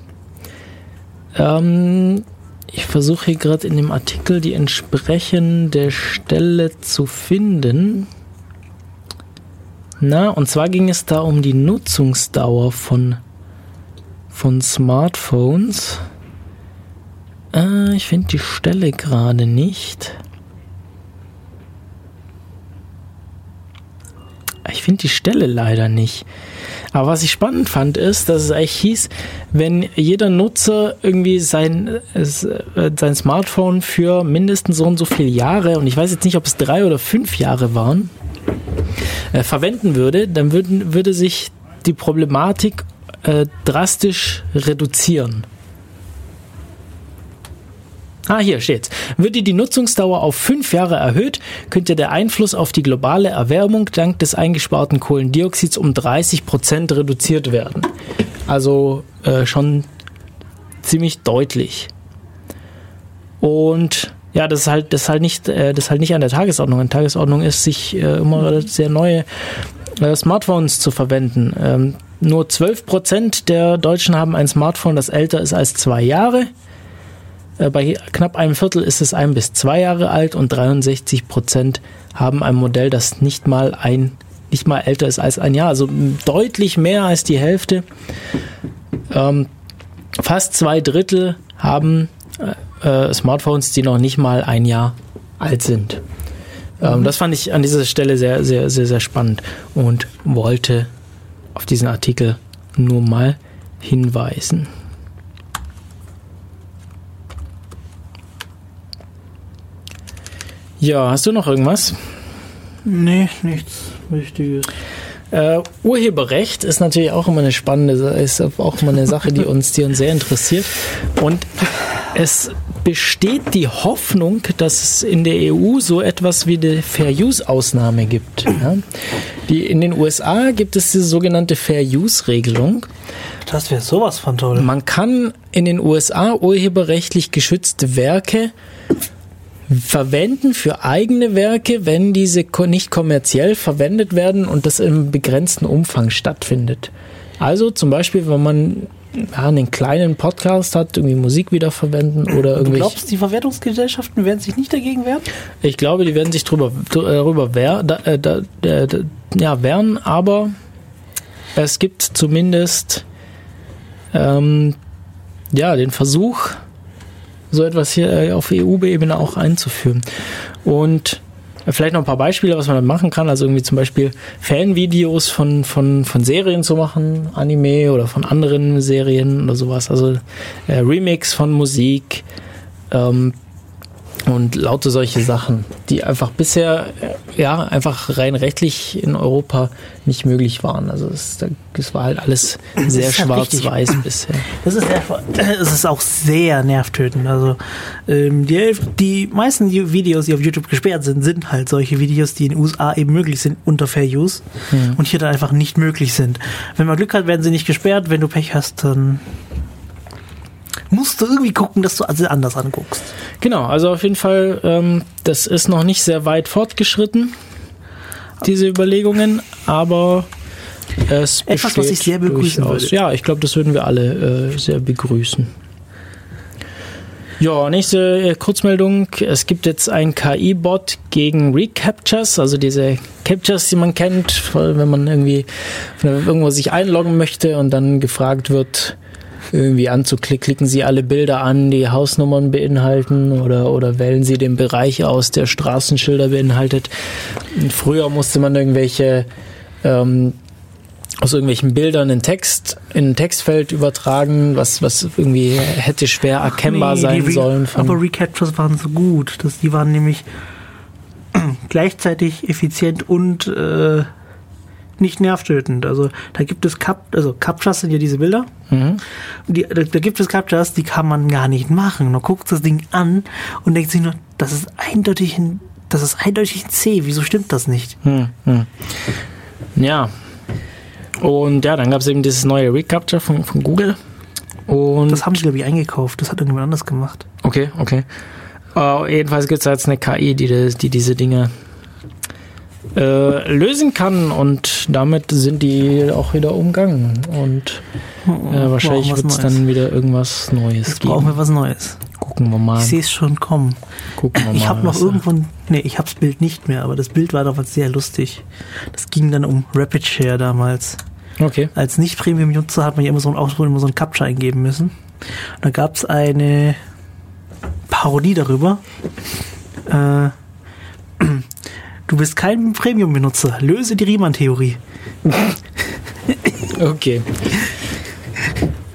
ähm, ich versuche hier gerade in dem Artikel die entsprechende Stelle zu finden. Na, und zwar ging es da um die Nutzungsdauer von, von Smartphones. Äh, ich finde die Stelle gerade nicht. Ich finde die Stelle leider nicht. Aber was ich spannend fand, ist, dass es eigentlich hieß, wenn jeder Nutzer irgendwie sein, äh, sein Smartphone für mindestens so und so viele Jahre, und ich weiß jetzt nicht, ob es drei oder fünf Jahre waren, äh, verwenden würde, dann würden, würde sich die Problematik äh, drastisch reduzieren. Ah, hier steht's. Würde die Nutzungsdauer auf fünf Jahre erhöht, könnte der Einfluss auf die globale Erwärmung dank des eingesparten Kohlendioxids um 30 Prozent reduziert werden. Also äh, schon ziemlich deutlich. Und ja, das ist halt, das ist halt nicht, äh, das ist halt nicht an der Tagesordnung. An der Tagesordnung ist, sich äh, immer sehr neue äh, Smartphones zu verwenden. Ähm, nur 12 Prozent der Deutschen haben ein Smartphone, das älter ist als zwei Jahre. Äh, bei knapp einem Viertel ist es ein bis zwei Jahre alt und 63 Prozent haben ein Modell, das nicht mal ein, nicht mal älter ist als ein Jahr. Also deutlich mehr als die Hälfte. Ähm, fast zwei Drittel haben äh, äh, Smartphones, die noch nicht mal ein Jahr alt sind. Ähm, mhm. Das fand ich an dieser Stelle sehr, sehr, sehr, sehr spannend und wollte auf diesen Artikel nur mal hinweisen. Ja, hast du noch irgendwas?
Nee, nichts Wichtiges.
Äh, Urheberrecht ist natürlich auch immer eine spannende, ist auch immer eine Sache, die uns, die uns sehr interessiert. Und es besteht die Hoffnung, dass es in der EU so etwas wie eine Fair Use Ausnahme gibt. Ja? Die, in den USA gibt es diese sogenannte Fair Use Regelung.
Das wäre sowas von toll.
Man kann in den USA urheberrechtlich geschützte Werke verwenden für eigene Werke, wenn diese nicht kommerziell verwendet werden und das im begrenzten Umfang stattfindet. Also zum Beispiel, wenn man ja, einen kleinen Podcast hat, irgendwie Musik wiederverwenden oder irgendwie. Du
glaubst, die Verwertungsgesellschaften werden sich nicht dagegen wehren?
Ich glaube, die werden sich drüber, darüber wehr, da, äh, da, da, ja, wehren, aber es gibt zumindest ähm, ja, den Versuch, so etwas hier äh, auf EU-Ebene auch einzuführen. Und vielleicht noch ein paar Beispiele, was man dann machen kann. Also irgendwie zum Beispiel Fanvideos von, von, von Serien zu machen, Anime oder von anderen Serien oder sowas. Also äh, Remix von Musik, ähm, und lauter solche Sachen, die einfach bisher ja einfach rein rechtlich in Europa nicht möglich waren. Also es, das war halt alles sehr schwarz-weiß bisher.
Das ist, es ist auch sehr nervtötend. Also ähm, die, die meisten Videos, die auf YouTube gesperrt sind, sind halt solche Videos, die in den USA eben möglich sind unter Fair Use hm. und hier dann einfach nicht möglich sind. Wenn man Glück hat, werden sie nicht gesperrt. Wenn du Pech hast, dann musst du irgendwie gucken, dass du also anders anguckst.
Genau, also auf jeden Fall, ähm, das ist noch nicht sehr weit fortgeschritten, diese Überlegungen, aber es
Etwas, was ich sehr begrüßen durchaus. würde.
Ja, ich glaube, das würden wir alle äh, sehr begrüßen. Ja, nächste äh, Kurzmeldung. Es gibt jetzt ein KI-Bot gegen Recaptures, also diese Captures, die man kennt, wenn man irgendwie irgendwo sich einloggen möchte und dann gefragt wird, irgendwie anzuklicken. Klicken Sie alle Bilder an, die Hausnummern beinhalten oder, oder wählen Sie den Bereich aus, der Straßenschilder beinhaltet. Früher musste man irgendwelche ähm, aus irgendwelchen Bildern in Text, in ein Textfeld übertragen, was, was irgendwie hätte schwer erkennbar nee, sein sollen.
aber Recaptures waren so gut, dass die waren nämlich gleichzeitig effizient und äh, nicht nervtötend. Also da gibt es Cap, also Captchas sind ja diese Bilder. Mhm. Die, da, da, gibt es Captchas, die kann man gar nicht machen. Man guckt das Ding an und denkt sich nur, das ist eindeutig ein, das ist eindeutig ein C. Wieso stimmt das nicht? Mhm.
Ja. Und ja, dann gab es eben dieses neue Recapture von, von Google. Und
das haben sie, glaube ich, eingekauft. Das hat irgendjemand anders gemacht.
Okay, okay. Uh, jedenfalls gibt es jetzt eine KI, die, die diese Dinge äh, lösen kann und damit sind die auch wieder umgangen und äh, wahrscheinlich wird es dann wieder irgendwas Neues
Jetzt geben. brauchen wir was Neues.
Gucken wir mal.
Ich sehe es schon kommen. Gucken wir mal. Ich habe noch irgendwo, nee, ich habe das Bild nicht mehr, aber das Bild war damals sehr lustig. Das ging dann um Rapid Share damals.
Okay.
Als Nicht-Premium-Nutzer hat man ja immer so ein Ausdruck, immer so ein Captcha eingeben müssen. Und da gab es eine Parodie darüber. Äh, Du bist kein Premium-Benutzer. Löse die Riemann-Theorie.
okay.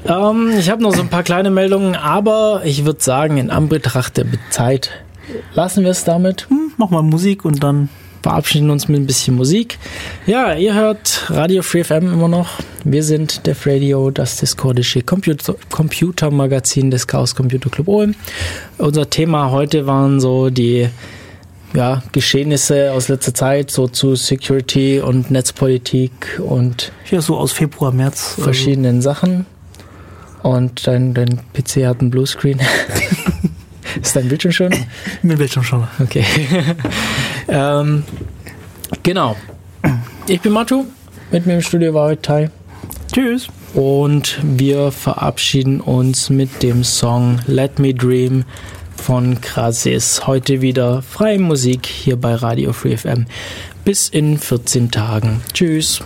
Ähm, ich habe noch so ein paar kleine Meldungen, aber ich würde sagen, in Anbetracht der Zeit lassen wir es damit.
Hm, mach mal Musik und dann
verabschieden uns mit ein bisschen Musik. Ja, ihr hört Radio Free FM immer noch. Wir sind Def Radio, das discordische Computer Computermagazin des Chaos Computer Club Ulm. Unser Thema heute waren so die ja, Geschehnisse aus letzter Zeit, so zu Security und Netzpolitik und
ja, so aus Februar, März.
Also verschiedenen also. Sachen. Und dein, dein PC hat einen Bluescreen. Ist dein Bildschirm schon?
Mein Bildschirm schon.
Okay. ähm, genau. Ich bin Matu. Mit mir im Studio war heute Tai.
Tschüss.
Und wir verabschieden uns mit dem Song Let Me Dream von Krasis. Heute wieder freie Musik hier bei Radio Free FM. Bis in 14 Tagen. Tschüss.